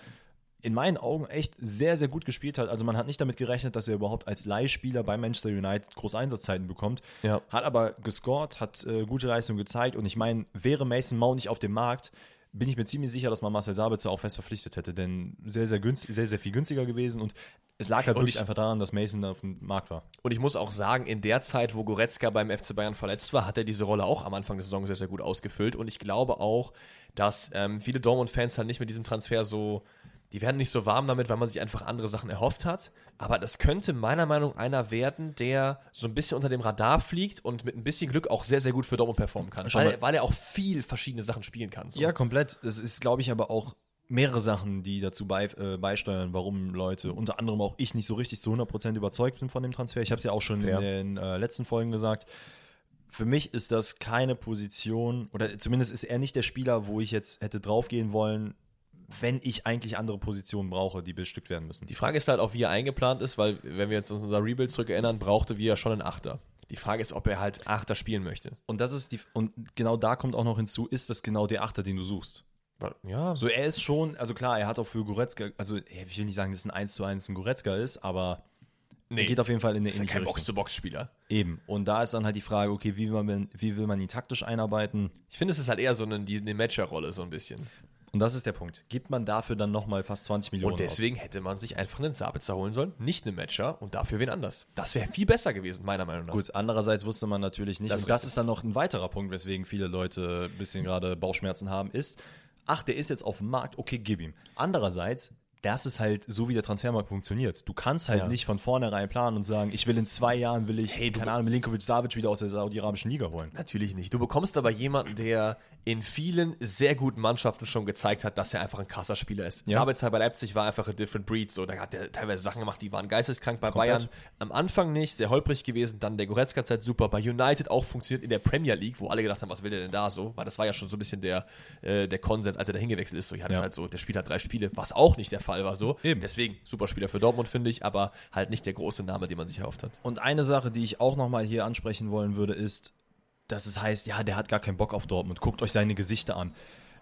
in meinen Augen echt sehr, sehr gut gespielt hat. Also man hat nicht damit gerechnet, dass er überhaupt als Leihspieler bei Manchester United groß Einsatzzeiten bekommt. Ja. Hat aber gescored, hat äh, gute Leistung gezeigt und ich meine, wäre Mason Mount nicht auf dem Markt, bin ich mir ziemlich sicher, dass man Marcel Sabitzer auch fest verpflichtet hätte, denn sehr, sehr günstig, sehr, sehr viel günstiger gewesen und es lag halt Und wirklich ich- einfach daran, dass Mason auf dem Markt war. Und ich muss auch sagen, in der Zeit, wo Goretzka beim FC Bayern verletzt war, hat er diese Rolle auch am Anfang der Saison sehr, sehr gut ausgefüllt. Und ich glaube auch, dass ähm, viele Dortmund-Fans halt nicht mit diesem Transfer so die werden nicht so warm damit, weil man sich einfach andere Sachen erhofft hat. Aber das könnte meiner Meinung nach einer werden, der so ein bisschen unter dem Radar fliegt und mit ein bisschen Glück auch sehr, sehr gut für Dortmund performen kann. Weil, weil er auch viel verschiedene Sachen spielen kann. So. Ja, komplett. Es ist, glaube ich, aber auch mehrere Sachen, die dazu bei, äh, beisteuern, warum Leute, unter anderem auch ich, nicht so richtig zu 100% überzeugt bin von dem Transfer. Ich habe es ja auch schon Fair. in den äh, letzten Folgen gesagt. Für mich ist das keine Position, oder zumindest ist er nicht der Spieler, wo ich jetzt hätte draufgehen wollen, wenn ich eigentlich andere Positionen brauche, die bestückt werden müssen. Die Frage ist halt auch, wie er eingeplant ist, weil, wenn wir jetzt uns unser Rebuild zurückerinnern, brauchte wir ja schon einen Achter. Die Frage ist, ob er halt Achter spielen möchte. Und das ist die, und genau da kommt auch noch hinzu, ist das genau der Achter, den du suchst? Ja, So, er ist schon, also klar, er hat auch für Goretzka, also ich will nicht sagen, dass es ein 1 zu 1 ein Goretzka ist, aber nee, er geht auf jeden Fall in eine ist ja ähnliche kein Richtung. Box-to-Box-Spieler. Eben. Und da ist dann halt die Frage, okay, wie will man, wie will man ihn taktisch einarbeiten? Ich finde, es ist halt eher so eine, die, eine Matcher-Rolle, so ein bisschen. Und das ist der Punkt. Gibt man dafür dann nochmal fast 20 Millionen Und deswegen hätte man sich einfach einen Sabitzer holen sollen, nicht einen Matcher und dafür wen anders. Das wäre viel besser gewesen, meiner Meinung nach. aus? Gut, andererseits wusste man natürlich nicht, Das und das ist dann noch ein weiterer Punkt, weswegen viele Leute ein bisschen gerade Bauchschmerzen haben, ist, ach, der ist jetzt auf dem Markt, okay, gib ihm. Andererseits, das ist halt so, wie der Transfermarkt funktioniert. Du kannst halt Ja. nicht von vornherein planen und sagen, ich will in zwei Jahren, will ich, Hey, keine Ahnung, Milinkovic Savic wieder aus der saudi-arabischen Liga holen. Natürlich nicht. Du bekommst aber jemanden, der in vielen sehr guten Mannschaften schon gezeigt hat, dass er einfach ein krasser Spieler ist. Ja. Sabitzer bei Leipzig war einfach a different breed. So, da hat er teilweise Sachen gemacht, die waren geisteskrank. Bei Komplett. Bayern am Anfang nicht, sehr holprig gewesen. Dann der Goretzka-Zeit super. Bei United auch funktioniert in der Premier League, wo alle gedacht haben, was will der denn da so? Weil das war ja schon so ein bisschen der, äh, der Konsens, als er da hingewechselt ist. So, ja, das Ja. ist halt so, der Spieler hat drei Spiele, was auch nicht der Fall war. So. Eben. Deswegen super Spieler für Dortmund, finde ich, aber halt nicht der große Name, den man sich erhofft hat. Und eine Sache, die ich auch nochmal hier ansprechen wollen würde, ist, dass es heißt, ja, der hat gar keinen Bock auf Dortmund. Guckt euch seine Gesichter an.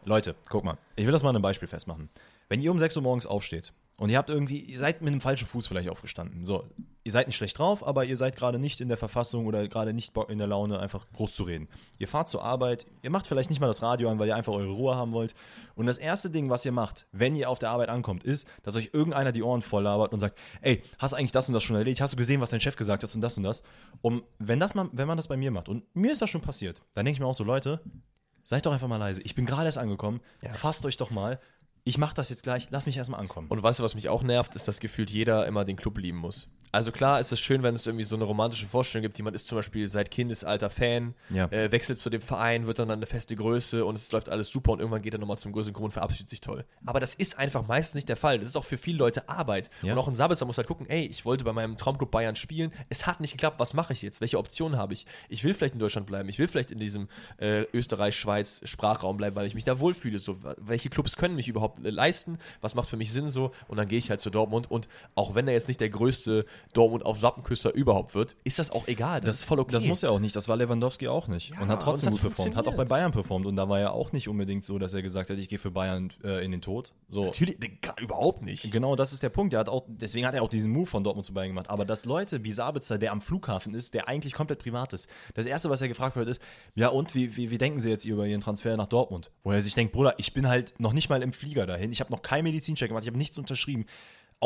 Leute, guck mal, ich will das mal an einem Beispiel festmachen. Wenn ihr um 6 Uhr morgens aufsteht und ihr habt irgendwie, ihr seid mit einem falschen Fuß vielleicht aufgestanden. So, ihr seid nicht schlecht drauf, aber ihr seid gerade nicht in der Verfassung oder gerade nicht in der Laune, einfach groß zu reden. Ihr fahrt zur Arbeit, ihr macht vielleicht nicht mal das Radio an, weil ihr einfach eure Ruhe haben wollt. Und das erste Ding, was ihr macht, wenn ihr auf der Arbeit ankommt, ist, dass euch irgendeiner die Ohren voll labert und sagt, ey, hast du eigentlich das und das schon erledigt? Hast du gesehen, was dein Chef gesagt hat und das und das? Und wenn, das mal, wenn man das bei mir macht, und mir ist das schon passiert, dann denke ich mir auch so, Leute, seid doch einfach mal leise. Ich bin gerade erst angekommen, fasst euch doch mal. Ich mach das jetzt gleich, lass mich erstmal ankommen. Und weißt du, was mich auch nervt, ist, dass gefühlt jeder immer den Club lieben muss. Also klar ist es schön, wenn es irgendwie so eine romantische Vorstellung gibt, jemand ist zum Beispiel seit Kindesalter Fan, Ja. äh, wechselt zu dem Verein, wird dann eine feste Größe und es läuft alles super und irgendwann geht er nochmal zum größeren Grund und verabschiedet sich toll. Aber das ist einfach meistens nicht der Fall. Das ist auch für viele Leute Arbeit. Ja. Und auch ein Sabitzer muss halt gucken, ey, ich wollte bei meinem Traumclub Bayern spielen, es hat nicht geklappt, was mache ich jetzt? Welche Optionen habe ich? Ich will vielleicht in Deutschland bleiben, ich will vielleicht in diesem äh, Österreich-Schweiz-Sprachraum bleiben, weil ich mich da wohlfühle. So, welche Clubs können mich überhaupt äh, leisten? Was macht für mich Sinn so? Und dann gehe ich halt zu Dortmund und auch wenn er jetzt nicht der größte Dortmund auf Sappenküster überhaupt wird, ist das auch egal. Das, ist voll okay. Das muss er auch nicht. Das war Lewandowski auch nicht. Ja, und hat trotzdem und gut performt. Hat auch bei. Bayern performt. Und da war ja auch nicht unbedingt so, dass er gesagt hat, ich gehe für Bayern äh, in den Tod. So. Natürlich, überhaupt nicht. Genau, das ist der Punkt. Er hat auch, deswegen hat er auch diesen Move von Dortmund zu Bayern gemacht. Aber dass Leute wie Sabitzer, der am Flughafen ist, der eigentlich komplett privat ist, das Erste, was er gefragt wird, ist, ja und, wie, wie, wie denken Sie jetzt über Ihren Transfer nach Dortmund? Wo er sich denkt, Bruder, ich bin halt noch nicht mal im Flieger dahin. Ich habe noch keinen Medizincheck gemacht, ich habe nichts unterschrieben.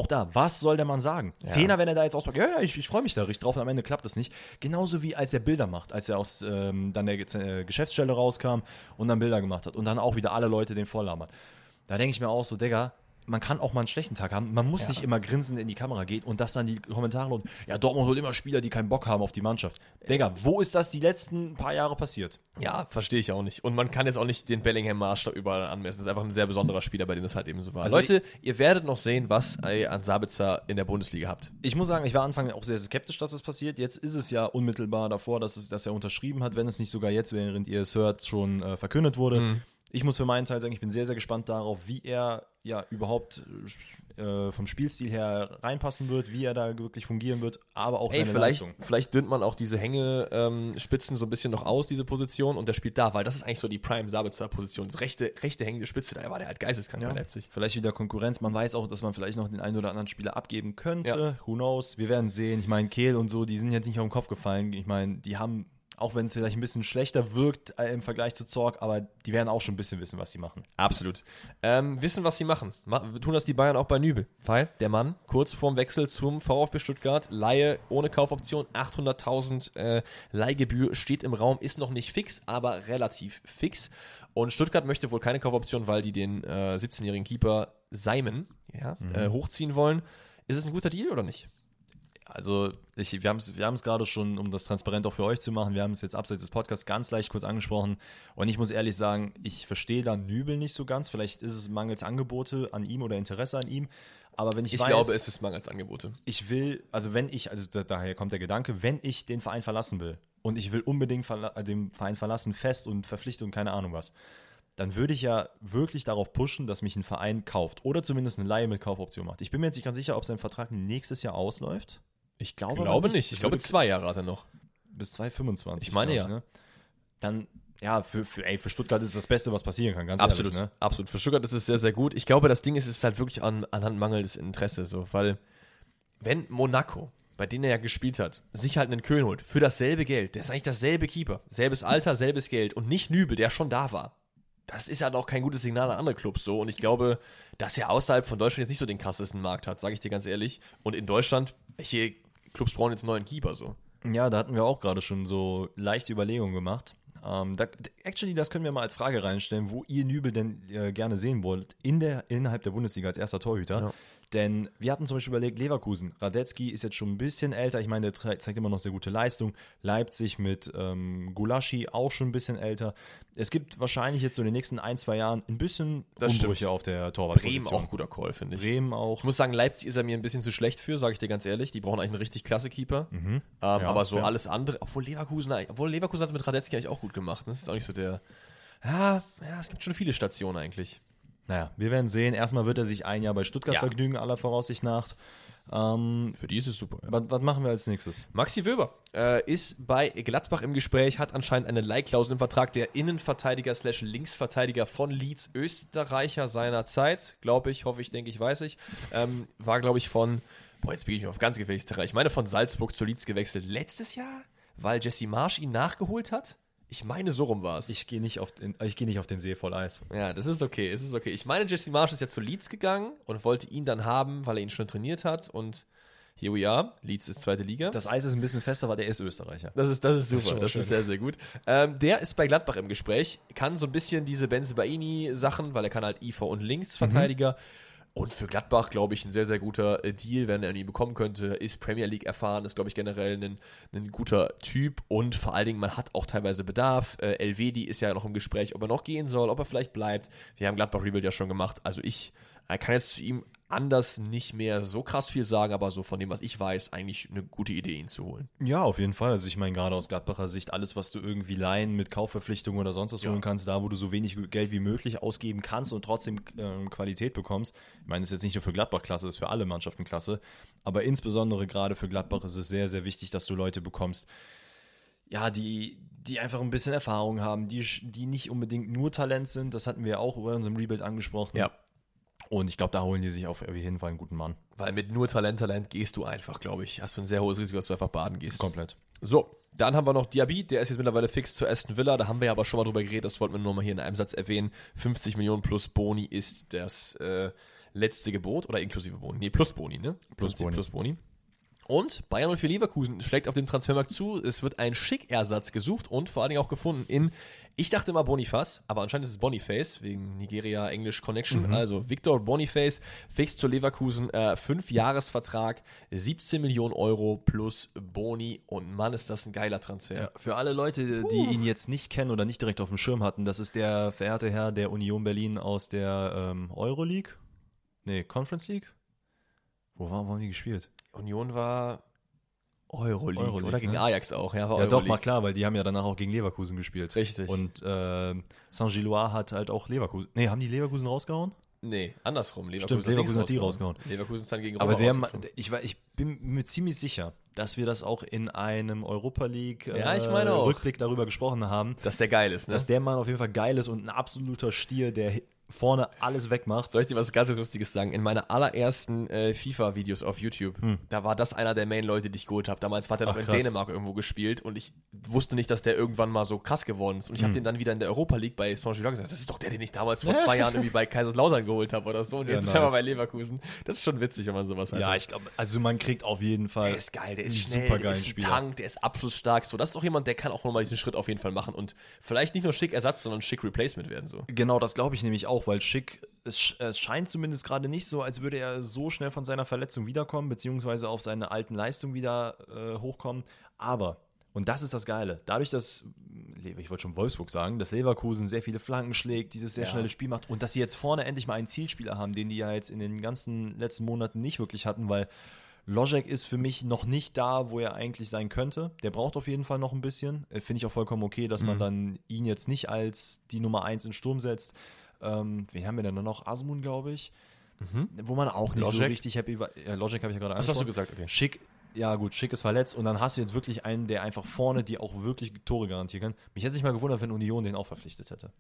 Auch da, was soll der Mann sagen? Zehner, wenn er da jetzt auspackt, ja, ja, ich, ich freue mich da richtig drauf und am Ende klappt das nicht. Genauso wie als er Bilder macht, als er aus ähm, dann der äh, Geschäftsstelle rauskam und dann Bilder gemacht hat und dann auch wieder alle Leute den volllabern. Da denke ich mir auch so, Digga, man kann auch mal einen schlechten Tag haben. Man muss nicht immer grinsend in die Kamera gehen und das dann die Kommentare und ja, Dortmund holt immer Spieler, die keinen Bock haben auf die Mannschaft. Digga, wo ist das die letzten paar Jahre passiert? Ja, verstehe ich auch nicht. Und man kann jetzt auch nicht den Bellingham-Maßstab überall anmessen. Das ist einfach ein sehr besonderer Spieler, bei dem das halt eben so war. Also Leute, ihr werdet noch sehen, was ihr an Sabitzer in der Bundesliga habt. Ich muss sagen, ich war Anfang auch sehr skeptisch, dass es passiert. Jetzt ist es ja unmittelbar davor, dass, es, dass er unterschrieben hat, wenn es nicht sogar jetzt, während ihr es hört, schon äh, verkündet wurde. Ich muss für meinen Teil sagen, ich bin sehr, sehr gespannt darauf, wie er ja überhaupt äh, vom Spielstil her reinpassen wird, wie er da wirklich fungieren wird, aber auch Ey, seine vielleicht, Leistung. vielleicht dünnt man auch diese Hängespitzen so ein bisschen noch aus, diese Position, und der spielt da, weil das ist eigentlich so die Prime-Sabitzer-Position. Das rechte, rechte hängende Spitze, da war der halt geisteskrank bei Leipzig. Vielleicht wieder Konkurrenz. Man weiß auch, dass man vielleicht noch den einen oder anderen Spieler abgeben könnte. Ja. Who knows? Wir werden sehen. Ich meine, Kehl und so, die sind jetzt nicht auf den Kopf gefallen. Ich meine, die haben, auch wenn es vielleicht ein bisschen schlechter wirkt äh, im Vergleich zu Zorg, aber die werden auch schon ein bisschen wissen, was sie machen. Absolut. Ähm, wissen, was sie machen. Ma tun das die Bayern auch bei Nübel. Weil der Mann kurz vorm Wechsel zum VfB Stuttgart, Laie ohne Kaufoption, 800.000 äh, Leihgebühr steht im Raum, ist noch nicht fix, aber relativ fix. Und Stuttgart möchte wohl keine Kaufoption, weil die den äh, 17-jährigen Keeper Simon ja, Mhm. äh, hochziehen wollen. Ist es ein guter Deal oder nicht? Also, ich, wir haben es wir haben's gerade schon, um das transparent auch für euch zu machen, wir haben es jetzt abseits des Podcasts ganz leicht kurz angesprochen. Und ich muss ehrlich sagen, ich verstehe da Nübel nicht so ganz. Vielleicht ist es mangels Angebote an ihm oder Interesse an ihm. Aber wenn ich, Ich weiß, glaube, es ist mangels Angebote. ich will, also wenn ich, also da, daher kommt der Gedanke, wenn ich den Verein verlassen will und ich will unbedingt äh, den Verein verlassen, fest und verpflichtet und keine Ahnung was, dann würde ich ja wirklich darauf pushen, dass mich ein Verein kauft oder zumindest eine Leihe mit Kaufoption macht. Ich bin mir jetzt nicht ganz sicher, ob sein Vertrag nächstes Jahr ausläuft. Ich glaube, Ich glaube nicht. Ich Das glaube, zwei Jahre hat er noch. bis 2025. Ich meine glaub ja. ne? Dann, ja, für, für, ey, für Stuttgart ist es das Beste, was passieren kann, ganz Absolut, ehrlich. Ne? absolut. Für Stuttgart ist es sehr, sehr gut. Ich glaube, das Ding ist, es ist halt wirklich an, anhand mangelndes Interesse so, weil wenn Monaco, bei denen er ja gespielt hat, sich halt einen Köln holt, für dasselbe Geld, der ist eigentlich dasselbe Keeper, selbes Alter, selbes Geld und nicht Nübel, der schon da war. Das ist halt auch kein gutes Signal an andere Clubs so und ich glaube, dass er außerhalb von Deutschland jetzt nicht so den krassesten Markt hat, sage ich dir ganz ehrlich. Und in Deutschland, welche Clubs brauchen jetzt einen neuen Keeper so? Ja, da hatten wir auch gerade schon so leichte Überlegungen gemacht. Ähm, da, actually, das können wir mal als Frage reinstellen, wo ihr Nübel denn äh, gerne sehen wollt in der, innerhalb der Bundesliga als erster Torhüter. Ja. Denn wir hatten zum Beispiel überlegt, Leverkusen, Radetzky ist jetzt schon ein bisschen älter, ich meine, der zeigt immer noch sehr gute Leistung. Leipzig mit ähm, Gulaschi auch schon ein bisschen älter. Es gibt wahrscheinlich jetzt so in den nächsten ein, zwei Jahren ein bisschen Das Umbrüche stimmt. auf der Bremen Torwartposition. auch guter Call, finde ich. Bremen auch. Ich muss sagen, Leipzig ist er mir ein bisschen zu schlecht für, sage ich dir ganz ehrlich. Die brauchen eigentlich einen richtig klasse Keeper. Ähm, aber so fair. alles andere, obwohl Leverkusen, obwohl Leverkusen hat es mit Radetzky eigentlich auch gut gemacht. Ne? Das ist auch nicht so der. Ja, ja, es gibt schon viele Stationen eigentlich. Naja, wir werden sehen. Erstmal wird er sich ein Jahr bei Stuttgart Ja. vergnügen, aller Voraussicht nach. Ähm, Für die ist es super. Ja. was, was machen wir als nächstes? Maxi Wöber äh, ist bei Gladbach im Gespräch, hat anscheinend eine Leihklausel im Vertrag. Der Innenverteidiger slash Linksverteidiger von Leeds, Österreicher seiner Zeit, glaube ich, hoffe ich, denke ich, weiß ich, ähm, war, glaube ich, von, boah, jetzt bin ich auf ganz gefährliches Terrain. Ich meine, von Salzburg zu Leeds gewechselt. Letztes Jahr, weil Jesse Marsch ihn nachgeholt hat? Ich meine, so rum war es. Ich gehe nicht, auf den- ich geh nicht auf den See voll Eis. Ja, das ist okay, es ist okay. Ich meine, Jesse Marsch ist ja zu Leeds gegangen und wollte ihn dann haben, weil er ihn schon trainiert hat und here we are. Leeds ist zweite Liga. Das Eis ist ein bisschen fester, weil der ist Österreicher. Das ist, das ist ist super, das schön. ist sehr, sehr gut. Ähm, der ist bei Gladbach im Gespräch, kann so ein bisschen diese Benze-Baini-Sachen, weil er kann halt IV und Linksverteidiger. Und für Gladbach, glaube ich, ein sehr, sehr guter äh, Deal, wenn er ihn bekommen könnte. Ist Premier League erfahren, ist, glaube ich, generell ein, ein guter Typ. Und vor allen Dingen, man hat auch teilweise Bedarf. Äh, Elvedi ist ja noch im Gespräch, ob er noch gehen soll, ob er vielleicht bleibt. Wir haben Gladbach Rebuild ja schon gemacht. Also ich äh, kann jetzt zu ihm anders nicht mehr so krass viel sagen, aber so von dem, was ich weiß, eigentlich eine gute Idee, ihn zu holen. Ja, auf jeden Fall. Also ich meine, gerade aus Gladbacher Sicht, alles, was du irgendwie leihen mit Kaufverpflichtungen oder sonst was Ja. holen kannst, da wo du so wenig Geld wie möglich ausgeben kannst und trotzdem ähm, Qualität bekommst. Ich meine, das ist jetzt nicht nur für Gladbach klasse, das ist für alle Mannschaften klasse. Aber insbesondere gerade für Gladbach ist es sehr, sehr wichtig, dass du Leute bekommst, ja, die, die einfach ein bisschen Erfahrung haben, die, die nicht unbedingt nur Talent sind. Das hatten wir auch über unserem Rebuild angesprochen. Ja. Und ich glaube, da holen die sich auf jeden Fall einen guten Mann. Weil mit nur Talent, Talent gehst du einfach, glaube ich. Hast du ein sehr hohes Risiko, dass du einfach baden gehst. Komplett. So, dann haben wir noch Diaby, der ist jetzt mittlerweile fix zu Aston Villa. Da haben wir ja aber schon mal drüber geredet, das wollten wir nur mal hier in einem Satz erwähnen. 50 Millionen plus Boni ist das äh, letzte Gebot oder inklusive Boni? Nee, plus Boni, ne? Plus Boni. Plus Boni. Und Bayern 04 Leverkusen schlägt auf dem Transfermarkt zu. Es wird ein Schickersatz gesucht und vor allen Dingen auch gefunden in, ich dachte immer Boniface, aber anscheinend ist es Boniface, wegen Nigeria English Connection. Also Victor Boniface, fix zu Leverkusen, äh, fünf Jahresvertrag, 17 Millionen Euro plus Boni. Und Mann, ist das ein geiler Transfer. Ja, für alle Leute, die ihn jetzt nicht kennen oder nicht direkt auf dem Schirm hatten, das ist der verehrte Herr der Union Berlin aus der ähm, Euroleague? Nee, Conference League? Wo, war, wo haben die gespielt? Union war Euroleague, Euroleague, oder gegen ne? Ajax auch, ja, war Ja, doch, mal klar, weil die haben ja danach auch gegen Leverkusen gespielt. Richtig. Und äh, Saint-Gilloise hat halt auch Leverkusen. Nee, haben die Leverkusen rausgehauen? Nee, andersrum. Leverkusen Stimmt, Leverkusen hat die rausgehauen. Leverkusen ist dann gegen Aber Roma der, rausgeflogen. ich, ich bin mir ziemlich sicher, dass wir das auch in einem Europa League äh, Ja, ich meine auch. Rückblick darüber gesprochen haben, Dass der geil ist, ne? dass der Mann auf jeden Fall geil ist und ein absoluter Stier, der vorne alles wegmacht. Soll ich dir was ganz Lustiges sagen? In meiner allerersten äh, FIFA-Videos auf YouTube, da war das einer der Main-Leute, die ich geholt habe. Damals hat er noch Hm. Ach, in krass. Dänemark irgendwo gespielt und ich wusste nicht, dass der irgendwann mal so krass geworden ist. Und ich habe den dann wieder in der Europa League bei Saint-Gilloise gesagt, das ist doch der, den ich damals vor zwei Jahren irgendwie bei Kaiserslautern geholt habe oder so. Und Ja, jetzt ist er mal nice. bei Leverkusen. Das ist schon witzig, wenn man sowas hat. Ja, ich glaube, also man kriegt auf jeden Fall. Der ist geil, der ist schnell, der ist ein Spieler. Tank, der ist abschlussstark. So, das ist doch jemand, der kann auch nochmal diesen Schritt auf jeden Fall machen und vielleicht nicht nur schick Ersatz, sondern schick Replacement werden. So. Genau, das glaube ich nämlich auch, weil Schick es, es scheint zumindest gerade nicht so, als würde er so schnell von seiner Verletzung wiederkommen, beziehungsweise auf seine alten Leistungen wieder äh, hochkommen. Aber, und das ist das Geile, dadurch, dass, ich wollte schon Wolfsburg sagen, dass Leverkusen sehr viele Flanken schlägt, dieses sehr Ja. schnelle Spiel macht und dass sie jetzt vorne endlich mal einen Zielspieler haben, den die ja jetzt in den ganzen letzten Monaten nicht wirklich hatten, weil Logic ist für mich noch nicht da, wo er eigentlich sein könnte. Der braucht auf jeden Fall noch ein bisschen. Äh, Finde ich auch vollkommen okay, dass man dann ihn jetzt nicht als die Nummer 1 in Sturm setzt. Ähm, wen haben wir denn noch? Asmun, glaube ich. Wo man auch nicht so Logic? richtig happy war. Ja, Logic habe ich ja gerade Was hast du gesagt? Okay. Schick, ja gut, Schick ist verletzt und dann hast du jetzt wirklich einen, der einfach vorne die auch wirklich Tore garantieren kann. Mich hätte sich mal gewundert, wenn Union den auch verpflichtet hätte.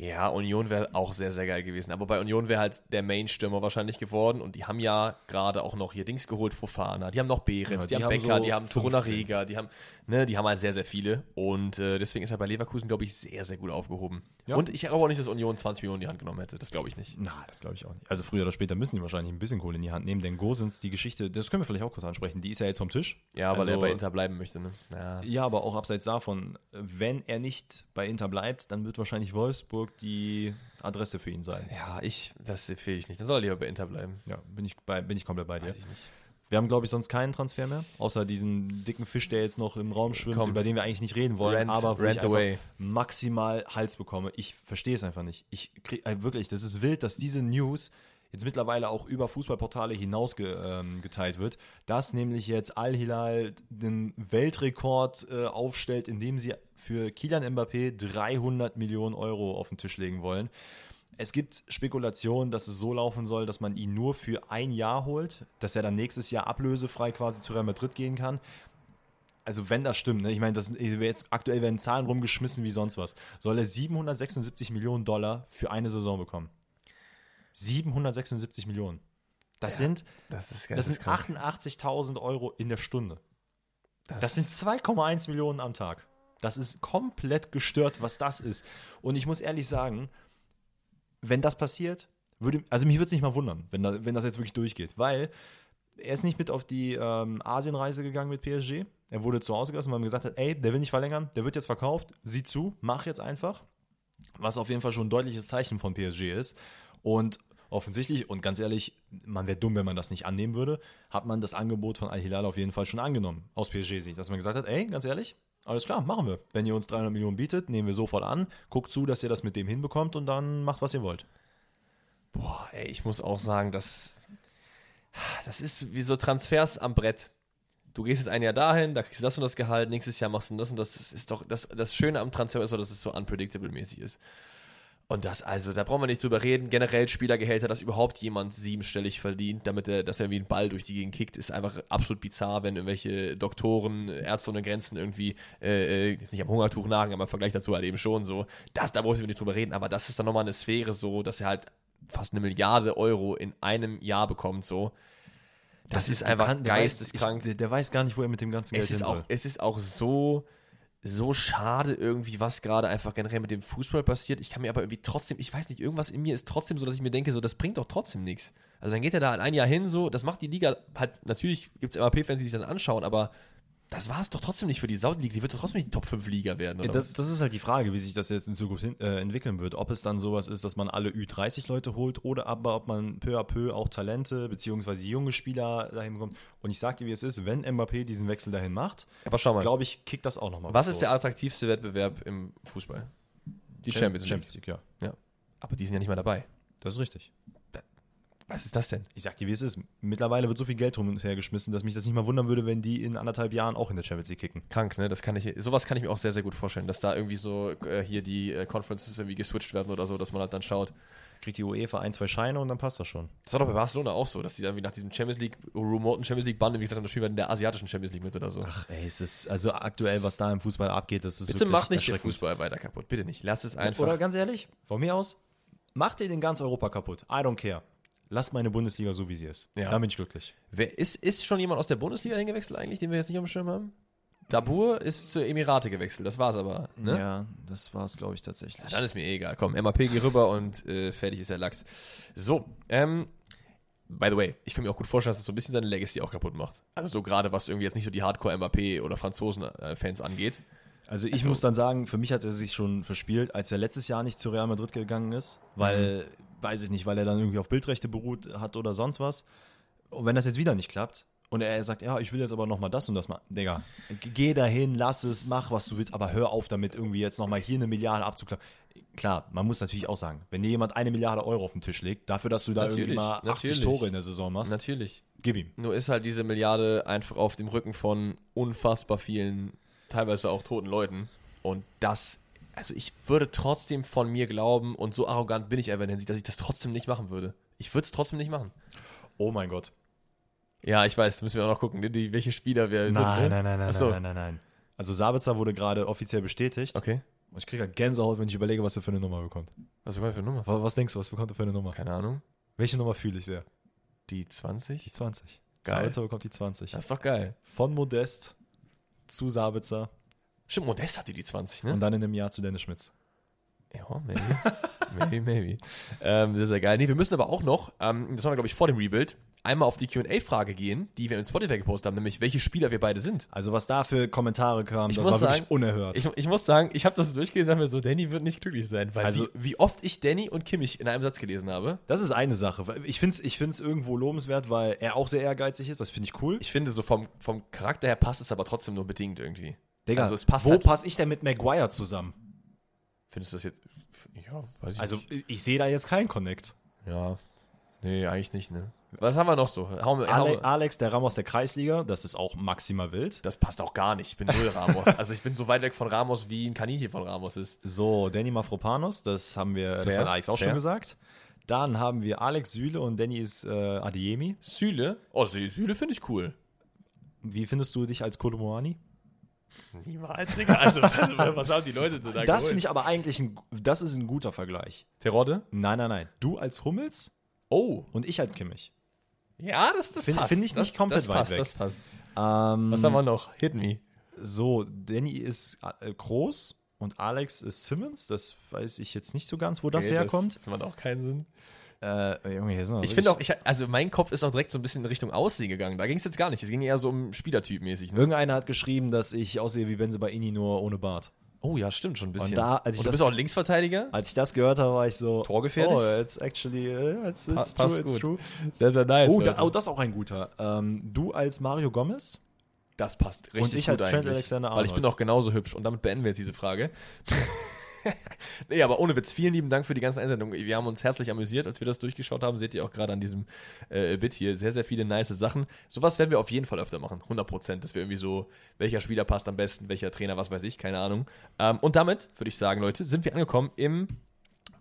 Ja, Union wäre auch sehr, sehr geil gewesen. Aber bei Union wäre halt der Main-Stürmer wahrscheinlich geworden. Und die haben ja gerade auch noch hier Dings geholt, Fofana. Die haben noch Behrens, Ja, die, die haben Becker, so die haben 15. Torunariga, die haben, ne, die haben halt sehr, sehr viele. Und äh, deswegen ist er bei Leverkusen, glaube ich, sehr, sehr gut aufgehoben. Ja. Und ich glaube auch nicht, dass Union 20 Millionen in die Hand genommen hätte. Das glaube ich nicht. Na, das glaube ich auch nicht. Also früher oder später müssen die wahrscheinlich ein bisschen Kohle in die Hand nehmen, denn Gosens, die Geschichte, das können wir vielleicht auch kurz ansprechen, die ist ja jetzt vom Tisch. Ja, weil Also- er bei Inter bleiben möchte. Ne? Ja. Ja, aber auch abseits davon, wenn er nicht bei Inter bleibt, dann wird wahrscheinlich Wolfsburg die Adresse für ihn sein. ja, ich, das empfehle ich nicht. Dann soll er lieber bei Inter bleiben. Ja, bin ich, bei, bin ich komplett bei dir. Weiß ich nicht. Wir haben, glaube ich, sonst keinen Transfer mehr, außer diesen dicken Fisch, der jetzt noch im Raum schwimmt, Komm. über den wir eigentlich nicht reden wollen, Rent- aber wo rent ich away. maximal Hals bekomme. Ich verstehe es einfach nicht. Ich krieg, äh, wirklich, das ist wild, dass diese News jetzt mittlerweile auch über Fußballportale hinaus ge, ähm, geteilt wird, dass nämlich jetzt Al-Hilal den Weltrekord äh, aufstellt, indem sie für Kilian Mbappé 300 Millionen Euro auf den Tisch legen wollen. Es gibt Spekulationen, dass es so laufen soll, dass man ihn nur für ein Jahr holt, dass er dann nächstes Jahr ablösefrei quasi zu Real Madrid gehen kann. Also wenn das stimmt, ne? ich meine, das, jetzt aktuell werden Zahlen rumgeschmissen wie sonst was, soll er 776 Millionen Dollar für eine Saison bekommen. 776 Millionen. Das sind, Das ist das sind 88.000 Euro in der Stunde. Das sind 2,1 Millionen am Tag. Das ist komplett gestört, was das ist. Und ich muss ehrlich sagen, wenn das passiert, würde, also mich würde es nicht mal wundern, wenn, da, wenn das jetzt wirklich durchgeht, weil er ist nicht mit auf die ähm, Asienreise gegangen mit PSG. Er wurde zu Hause gelassen, weil man gesagt hat, ey, der will nicht verlängern, der wird jetzt verkauft, sieh zu, mach jetzt einfach. Was auf jeden Fall schon ein deutliches Zeichen von PSG ist. Und offensichtlich, und ganz ehrlich, man wäre dumm, wenn man das nicht annehmen würde, hat man das Angebot von Al-Hilal auf jeden Fall schon angenommen, aus PSG-Sicht. Dass man gesagt hat, ey, ganz ehrlich, alles klar, machen wir. Wenn ihr uns 300 Millionen bietet, nehmen wir sofort an, guckt zu, dass ihr das mit dem hinbekommt und dann macht, was ihr wollt. Boah, ey, ich muss auch sagen, das, das ist wie so Transfers am Brett. Du gehst jetzt ein Jahr dahin, da kriegst du das und das Gehalt, nächstes Jahr machst du das und das. Das ist doch, das, das Schöne am Transfer ist doch, dass es so unpredictable mäßig ist. Und das, also, da brauchen wir nicht drüber reden. Generell Spielergehälter, dass überhaupt jemand siebenstellig verdient, damit er, dass er wie ein Ball durch die Gegend kickt, ist einfach absolut bizarr, wenn irgendwelche Doktoren, Ärzte ohne Grenzen irgendwie äh, äh, nicht am Hungertuch nagen, aber im Vergleich dazu halt eben schon so. Das, da brauchen wir nicht drüber reden, aber das ist dann nochmal eine Sphäre so, dass er halt fast eine Milliarde Euro in einem Jahr bekommt, so. Das, ist einfach bekannt, der weiß- geisteskrank. Der, der weiß gar nicht, wo er mit dem ganzen Geld es ist, hin auch, soll. es ist auch so, so schade irgendwie, was gerade einfach generell mit dem Fußball passiert. Ich kann mir aber irgendwie trotzdem, ich weiß nicht, irgendwas in mir ist trotzdem so, dass ich mir denke, so, das bringt doch trotzdem nichts. Also dann geht er da halt ein Jahr hin, so, das macht die Liga halt, natürlich gibt es MAP-Fans, die sich das anschauen, aber das war es doch trotzdem nicht für die Saudi-Liga. Die wird doch trotzdem nicht die Top-5-Liga werden, oder? Das, das ist halt die Frage, wie sich das jetzt in Zukunft hin, äh, entwickeln wird. Ob es dann sowas ist, dass man alle Ü30-Leute holt oder aber ob man peu à peu auch Talente beziehungsweise junge Spieler dahin bekommt. Und ich sag dir, wie es ist, wenn Mbappé diesen Wechsel dahin macht, aber schau mal, glaube ich, kickt das auch nochmal. was ist der attraktivste Wettbewerb im Fußball? Die Champions League. Champions League, ja. Ja. Aber die sind ja nicht mal dabei. Das ist richtig. Was ist das denn? Ich sag dir, wie es ist. Mittlerweile wird so viel Geld rum und her geschmissen, dass mich das nicht mal wundern würde, wenn die in anderthalb Jahren auch in der Champions League kicken. krank, ne? Das kann ich, sowas kann ich mir auch sehr, sehr gut vorstellen, dass da irgendwie so äh, hier die äh, Conferences irgendwie geswitcht werden oder so, dass man halt dann schaut. Kriegt die UEFA ein, zwei Scheine und dann passt das schon. Das war doch bei Barcelona auch so, dass die irgendwie nach diesem Champions League, remoten Champions League Bann, wie gesagt, das spielen wir in der asiatischen Champions League mit oder so. Ach, ey, es ist also aktuell, was da im Fußball abgeht, das ist Bitte wirklich mach nicht den. Fußball weiter kaputt, bitte nicht. Lasst es einfach. Oder ganz ehrlich, von mir aus, macht ihr den ganz Europa kaputt. I don't care. Lasst meine Bundesliga so, wie sie ist. Ja. Da bin ich glücklich. Wer, ist, ist schon jemand aus der Bundesliga hingewechselt eigentlich, den wir jetzt nicht auf dem Schirm haben? Dabur ist zur Emirate gewechselt, das war's aber. Ne? Ja, das war es, glaube ich, tatsächlich. Dann ist mir eh egal. Komm, MAP, geh rüber und äh, fertig ist der Lachs. So, ähm, by the way, ich kann mir auch gut vorstellen, dass das so ein bisschen seine Legacy auch kaputt macht. Also so gerade, was irgendwie jetzt nicht so die Hardcore-MAP oder Franzosen-Fans angeht. Also ich Also- muss dann sagen, für mich hat er sich schon verspielt, als er letztes Jahr nicht zu Real Madrid gegangen ist, weil weiß ich nicht, weil er dann irgendwie auf Bildrechte beruht hat oder sonst was. Und wenn das jetzt wieder nicht klappt und er sagt, ja, ich will jetzt aber nochmal das und das machen, Digga, geh dahin, lass es, mach, was du willst, aber hör auf damit, irgendwie jetzt nochmal hier eine Milliarde abzuklappen. Klar, man muss natürlich auch sagen, wenn dir jemand eine Milliarde Euro auf den Tisch legt, dafür, dass du da Natürlich, irgendwie mal 80 natürlich. Tore in der Saison machst, Natürlich. gib ihm. Nur ist halt diese Milliarde einfach auf dem Rücken von unfassbar vielen, teilweise auch toten Leuten. Und das, also ich würde trotzdem von mir glauben, und so arrogant bin ich einfach in der Hinsicht, dass ich das trotzdem nicht machen würde. Ich würde es trotzdem nicht machen. Oh mein Gott. Ja, ich weiß, müssen wir auch noch gucken, ne, die, welche Spieler wir sind. Ne? Nein, nein, nein, nein, nein, nein, nein. Also Sabitzer wurde gerade offiziell bestätigt. Okay. Und ich kriege halt Gänsehaut, wenn ich überlege, was er für eine Nummer bekommt. Was bekommen wir für eine Nummer? Was, was denkst du, was bekommt er für eine Nummer? Keine Ahnung. Welche Nummer fühle ich sehr? Die 20? Die 20. Geil. Sabitzer bekommt die 20. Das ist doch geil. Von Modest zu Sabitzer Stimmt, Modest hatte die 20, ne? und dann in einem Jahr zu Dennis Schmitz. Ja, maybe. maybe, maybe. Ähm, sehr, sehr geil. Nee, wir müssen aber auch noch, ähm, das machen wir, glaube ich, vor dem Rebuild, einmal auf die QA-Frage gehen, die wir in Spotify gepostet haben, nämlich welche Spieler wir beide sind. Also was da für Kommentare kam, Ich das war wirklich sagen, unerhört. Ich, ich muss sagen, ich habe das durchgelesen und mir so, Danny wird nicht glücklich sein, weil Also- wie, wie oft ich Danny und Kimmich in einem Satz gelesen habe. das ist eine Sache. Ich finde es ich find's irgendwo lobenswert, weil er auch sehr ehrgeizig ist. Das finde ich cool. Ich finde, so vom, vom Charakter her passt es aber trotzdem nur bedingt irgendwie. Digga, also es passt wo halt- passe ich denn mit Maguire zusammen? Findest du das jetzt? Ja, weiß ich Also nicht. ich sehe da jetzt keinen Connect. Ja. Nee, eigentlich nicht, ne? Was haben wir noch so? Hau, Ale Alex, der Ramos der Kreisliga, das ist auch maximal wild. das passt auch gar nicht. Ich bin null Ramos. also ich bin so weit weg von Ramos, wie ein Kaninchen von Ramos ist. So, Danny Mafropanos, das haben wir, das Fair, hat Alex auch fair. schon gesagt. Dann haben wir Alex Süle und Danny ist äh, Adeyemi. Süle? Oh, Sü- Süle finde ich cool. Wie findest du dich als Kolomoani? Niemals, Digga. Also, also was haben die Leute da Das finde ich aber eigentlich, ein, das ist ein guter Vergleich. Terodde? Nein, nein, nein. Du als Hummels Oh. und ich als Kimmich. Ja, das, das Find- passt. find ich das, nicht komplett das weit passt, weg. Das passt. Ähm, Was haben wir noch? Hit me. So, Danny ist äh, groß und Alex ist Simmons. Das weiß ich jetzt nicht so ganz, wo das Okay, herkommt. Das, das macht auch keinen Sinn. Äh, Junge, hier sind Ich finde auch, ich, also mein Kopf ist auch direkt so ein bisschen in Richtung Aussehen gegangen. Da ging es jetzt gar nicht. Es ging eher so um Spielertyp mäßig. Ne? Irgendeiner hat geschrieben, dass ich aussehe wie Benzebaini nur ohne Bart. Oh ja, stimmt schon ein bisschen. Und da, als ich Und du das- bist auch Linksverteidiger? Als ich das gehört habe, war ich so. Torgefährlich? Oh, it's actually, uh, it's, Pa- it's passt true, it's gut. true. Sehr, sehr nice. Oh, da, oh, das ist auch ein guter. Ähm, du als Mario Gomez? Das passt richtig ich gut als Trent. Alexander Weil ich bin Arnold. auch genauso hübsch. Und damit beenden wir jetzt diese Frage. nee, aber ohne Witz, vielen lieben Dank für die ganzen Einsendungen. Wir haben uns herzlich amüsiert, als wir das durchgeschaut haben. Seht ihr auch gerade an diesem äh, Bit hier. Sehr, sehr viele nice Sachen. Sowas werden wir auf jeden Fall öfter machen. 100 Prozent. Dass wir irgendwie so, welcher Spieler passt am besten, welcher Trainer, was weiß ich, keine Ahnung. Ähm, und damit, würde ich sagen, Leute, sind wir angekommen im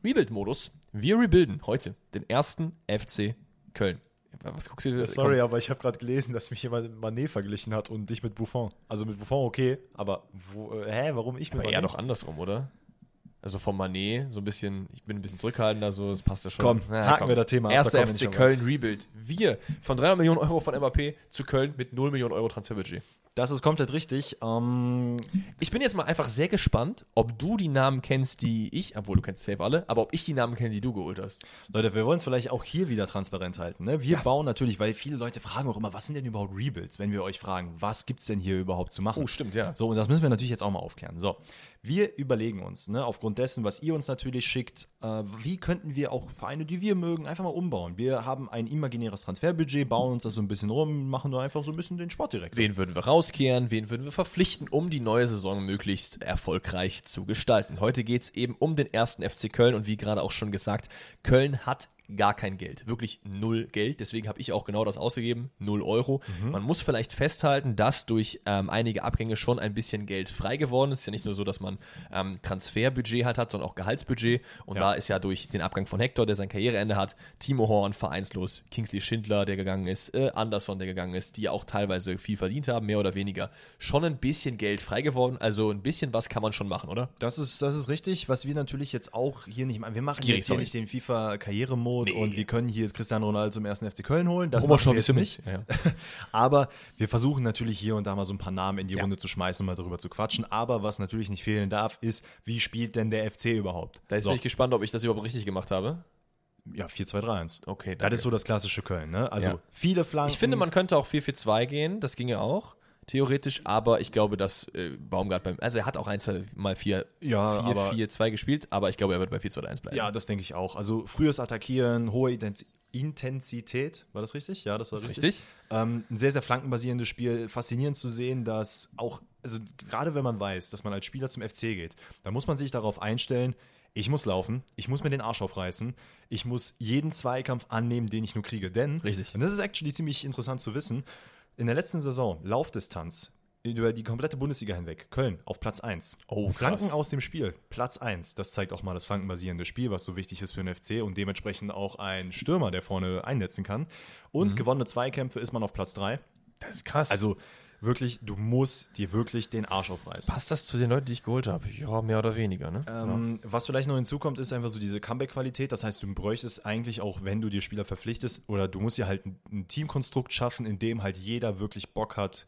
Rebuild-Modus. Wir rebuilden heute den ersten FC Köln. Was guckst du? Sorry, aber ich habe gerade gelesen, dass mich jemand mit Manet verglichen hat und dich mit Buffon. Also mit Buffon okay, aber wo, äh, hä, warum ich mit Aber eher doch andersrum, oder? Also vom Manet, so ein bisschen, ich bin ein bisschen zurückhaltender, so, das passt ja schon. Komm, haken wir das Thema ab, Erster FC Köln Rebuild. Wir von 300 Millionen Euro von Mbappé zu Köln mit 0 Millionen Euro Transferbudget. Das ist komplett richtig. Ähm, Ich bin jetzt mal einfach sehr gespannt, ob du die Namen kennst, die ich, obwohl du kennst safe alle, aber ob ich die Namen kenne, die du geholt hast. Leute, wir wollen es vielleicht auch hier wieder transparent halten. Ne? Wir bauen natürlich, weil viele Leute fragen auch immer, was sind denn überhaupt Rebuilds, wenn wir euch fragen, was gibt es denn hier überhaupt zu machen? Oh, stimmt, ja. So, und das müssen wir natürlich jetzt auch mal aufklären. So, wir überlegen uns, ne, aufgrund dessen, was ihr uns natürlich schickt, äh, wie könnten wir auch Vereine, die wir mögen, einfach mal umbauen. Wir haben ein imaginäres Transferbudget, bauen uns das so ein bisschen rum, machen da einfach so ein bisschen den Sport direkt. Wen würden wir rauskehren, wen würden wir verpflichten, um die neue Saison möglichst erfolgreich zu gestalten. Heute geht es eben um den ersten FC Köln und wie gerade auch schon gesagt, Köln hat gar kein Geld, wirklich null Geld. Deswegen habe ich auch genau das ausgegeben, null Euro. Man muss vielleicht festhalten, dass durch ähm, einige Abgänge schon ein bisschen Geld frei geworden ist. Es ist ja nicht nur so, dass man ähm, Transferbudget halt hat, sondern auch Gehaltsbudget. Und Ja. da ist ja durch den Abgang von Hector, der sein Karriereende hat, Timo Horn vereinslos, Kingsley Schindler, der gegangen ist, äh, Anderson, der gegangen ist, die ja auch teilweise viel verdient haben, mehr oder weniger, schon ein bisschen Geld frei geworden. Also ein bisschen was kann man schon machen, oder? Das ist, das ist richtig, was wir natürlich jetzt auch hier nicht machen. Wir machen Skiri, jetzt hier sorry. nicht den FIFA-Karrieremodus Nee. und wir können hier jetzt Cristiano Ronaldo zum ersten FC Köln holen. Das machen wir jetzt nicht. Ja, ja. Aber wir versuchen natürlich hier und da mal so ein paar Namen in die Ja. Runde zu schmeißen und mal darüber zu quatschen. Aber was natürlich nicht fehlen darf, ist, wie spielt denn der FC überhaupt? Da ist so, bin ich gespannt, ob ich das überhaupt richtig gemacht habe. ja, 4-2-3-1. Okay, Das ist so das klassische Köln, ne? Also viele Flanken. Ich finde, man könnte auch 4-4-2 gehen, das ginge auch. Theoretisch, aber ich glaube, dass äh, Baumgart beim, also er hat auch ein, zwei Mal vier, Ja, vier, aber- vier, zwei gespielt, aber ich glaube, er wird bei 4, 2, 1 bleiben. Ja, das denke ich auch. Also frühes Attackieren, hohe Ident Intensität, war das richtig? Ja, das war Das richtig. richtig. Ähm, ein sehr, sehr flankenbasierendes Spiel. Faszinierend zu sehen, dass auch, also gerade wenn man weiß, dass man als Spieler zum FC geht, dann muss man sich darauf einstellen, ich muss laufen, ich muss mir den Arsch aufreißen, ich muss jeden Zweikampf annehmen, den ich nur kriege. Denn, Richtig. und das ist actually ziemlich interessant zu wissen, in der letzten Saison, Laufdistanz, über die komplette Bundesliga hinweg, Köln auf Platz 1. Oh, krass. Flanken aus dem Spiel, Platz 1. Das zeigt auch mal das flankenbasierende Spiel, was so wichtig ist für den FC und dementsprechend auch ein Stürmer, der vorne einnetzen kann. Und Mhm. gewonnene Zweikämpfe ist man auf Platz 3. Das ist krass. Also wirklich, du musst dir wirklich den Arsch aufreißen. passt das zu den Leuten, die ich geholt habe? Ja, mehr oder weniger, ne? Ähm, Was vielleicht noch hinzukommt, ist einfach so diese Comeback-Qualität. Das heißt, du bräuchtest eigentlich auch, wenn du dir Spieler verpflichtest, oder du musst dir halt ein, ein Teamkonstrukt schaffen, in dem halt jeder wirklich Bock hat,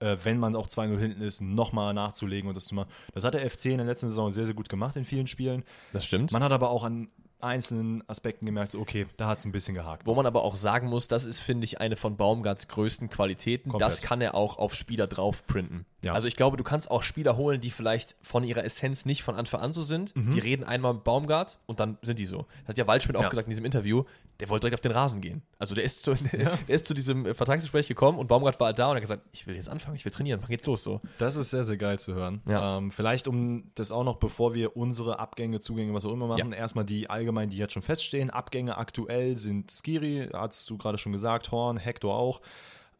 äh, wenn man auch 2-0 hinten ist, nochmal nachzulegen und das zu machen. Das hat der FC in der letzten Saison sehr, sehr gut gemacht in vielen Spielen. Das stimmt. Man hat aber auch an einzelnen Aspekten gemerkt, so, okay, da hat es ein bisschen gehakt. Wo man aber auch sagen muss, das ist, finde ich, eine von Baumgarts größten Qualitäten. Komplett. Das kann er auch auf Spieler drauf printen. Ja. Also ich glaube, du kannst auch Spieler holen, die vielleicht von ihrer Essenz nicht von Anfang an so sind. Die reden einmal mit Baumgart und dann sind die so. Das hat ja Waldschmidt auch Ja. gesagt in diesem Interview, der wollte direkt auf den Rasen gehen. Also der ist zu, der ist zu diesem äh, Vertragsgespräch gekommen und Baumgart war halt da und hat gesagt, ich will jetzt anfangen, ich will trainieren, mach geht's los so. Das ist sehr, sehr geil zu hören. Ja. Ähm, vielleicht, um das auch noch, bevor wir unsere Abgänge, Zugänge, was auch immer machen, Ja. erstmal die allgemein, die jetzt schon feststehen. Abgänge aktuell sind Skiri, hast du gerade schon gesagt, Horn, Hector auch.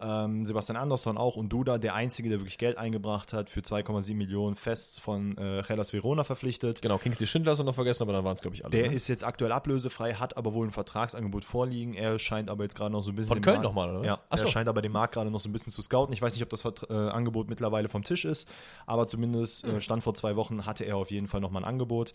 Ähm, Sebastian Andersson auch und Duda, der Einzige, der wirklich Geld eingebracht hat, für 2,7 Millionen fest von äh, Hellas Verona verpflichtet. Genau, Kingsley Schindler ist noch vergessen, aber dann waren es, glaube ich, alle. Der ne? ist jetzt aktuell ablösefrei, hat aber wohl ein Vertragsangebot vorliegen. Er scheint aber jetzt gerade noch so ein bisschen. Von Köln nochmal, oder? Ja, Ach so. er scheint aber den Markt gerade noch so ein bisschen zu scouten. Ich weiß nicht, ob das Vert- äh, Angebot mittlerweile vom Tisch ist, aber zumindest Hm. äh, Stand vor zwei Wochen hatte er auf jeden Fall nochmal ein Angebot.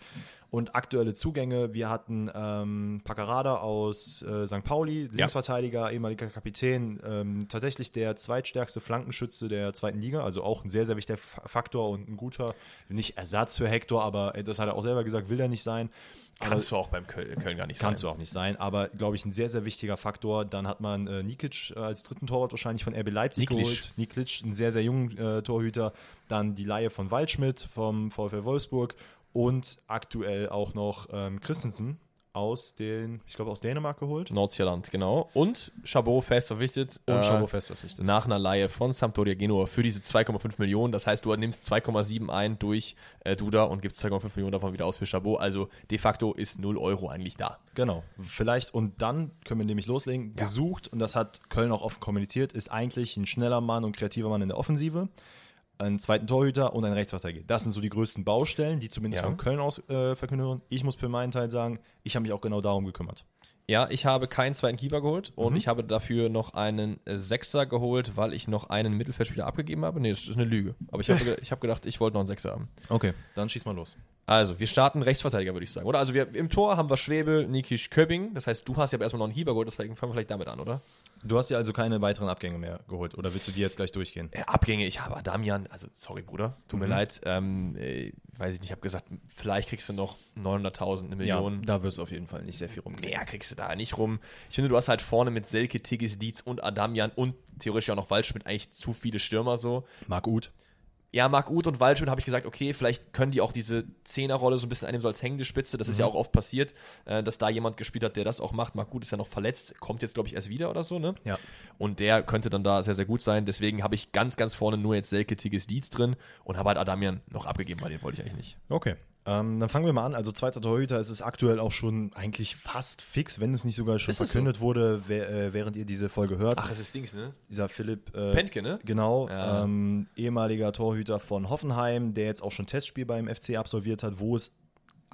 Und aktuelle Zugänge: Wir hatten ähm, Paccarada aus äh, St. Pauli, Linksverteidiger, ehemaliger Kapitän, ähm, tatsächlich der zweitstärkste Flankenschütze der zweiten Liga, also auch ein sehr, sehr wichtiger Faktor und ein guter, nicht Ersatz für Hector, aber äh, das hat er auch selber gesagt, will er nicht sein. Aber- Kannst du auch beim Köln, Köln gar nicht Kannst sein. du auch nicht sein, aber glaube ich ein sehr, sehr wichtiger Faktor. Dann hat man äh, Nikic als dritten Torwart wahrscheinlich von RB Leipzig Niklic. geholt. Niklic, ein sehr, sehr jungen äh, Torhüter. Dann die Laie von Waldschmidt vom VfL Wolfsburg und aktuell auch noch ähm, Christensen aus den, ich glaube aus Dänemark geholt. Nordsjælland, genau. Und Chabot fest verpflichtet. Und äh, Chabot fest verpflichtet. Nach einer Laie von Sampdoria Genua für diese 2,5 Millionen. Das heißt, du nimmst 2,7 ein durch äh, Duda und gibst 2,5 Millionen davon wieder aus für Chabot. Also de facto ist 0 Euro eigentlich da. Genau, vielleicht und dann können wir nämlich loslegen. Gesucht, und das hat Köln auch offen kommuniziert, ist eigentlich ein schneller Mann und kreativer Mann in der Offensive, einen zweiten Torhüter und ein Rechtsverteidiger. Das sind so die größten Baustellen, die zumindest Ja. von Köln aus äh, verkündet wurden. Ich muss für meinen Teil sagen, ich habe mich auch genau darum gekümmert. Ja, ich habe keinen zweiten Keeper geholt und Mhm. ich habe dafür noch einen äh, Sechser geholt, weil ich noch einen Mittelfeldspieler abgegeben habe. Nee, das ist eine Lüge. Aber ich habe ich habe gedacht, ich wollte noch einen Sechser haben. Okay, dann schieß mal los. Also, wir starten Rechtsverteidiger, würde ich sagen. Oder? Also, wir, im Tor haben wir Schwebe, Nikisch, Köpping. Das heißt, du hast ja aber erstmal noch einen Keeper geholt, deswegen fangen wir vielleicht damit an, oder? Du hast dir also keine weiteren Abgänge mehr geholt oder willst du die jetzt gleich durchgehen? Äh, Abgänge, ich habe Damian, also sorry Bruder, tut Mhm. mir leid, ähm, äh, weiß ich nicht, ich habe gesagt, vielleicht kriegst du noch 900.000, eine Million. da wirst du auf jeden Fall nicht sehr viel rumgehen. Mehr kriegst du da nicht rum. Ich finde, du hast halt vorne mit Selke, Tigges, Dietz und Adamian und theoretisch auch noch Waldschmidt eigentlich zu viele Stürmer so. Marc Uth. Ja, Marc Uth und Waldschmidt habe ich gesagt, okay, vielleicht können die auch diese Zehnerrolle so ein bisschen einnehmen, so als hängende Spitze. Das ist ja Mhm. auch oft passiert, äh, dass da jemand gespielt hat, der das auch macht. Marc Uth ist ja noch verletzt, kommt jetzt, glaube ich, erst wieder oder so, ne? Ja. Und der könnte dann da sehr, sehr gut sein. Deswegen habe ich ganz, ganz vorne nur jetzt Selke, Tigges, Dietz drin und habe halt Adamian noch abgegeben, weil den wollte ich eigentlich nicht. Okay. Ähm, dann fangen wir mal an. Also zweiter Torhüter, es ist aktuell auch schon eigentlich fast fix, wenn es nicht sogar schon Ist es verkündet wurde, wer, äh, während ihr diese Folge hört. es ist Dings, ne? Dieser Philipp äh, Pentke, ne? Genau, Ja. ähm, ehemaliger Torhüter von Hoffenheim, der jetzt auch schon Testspiel beim FC absolviert hat, wo es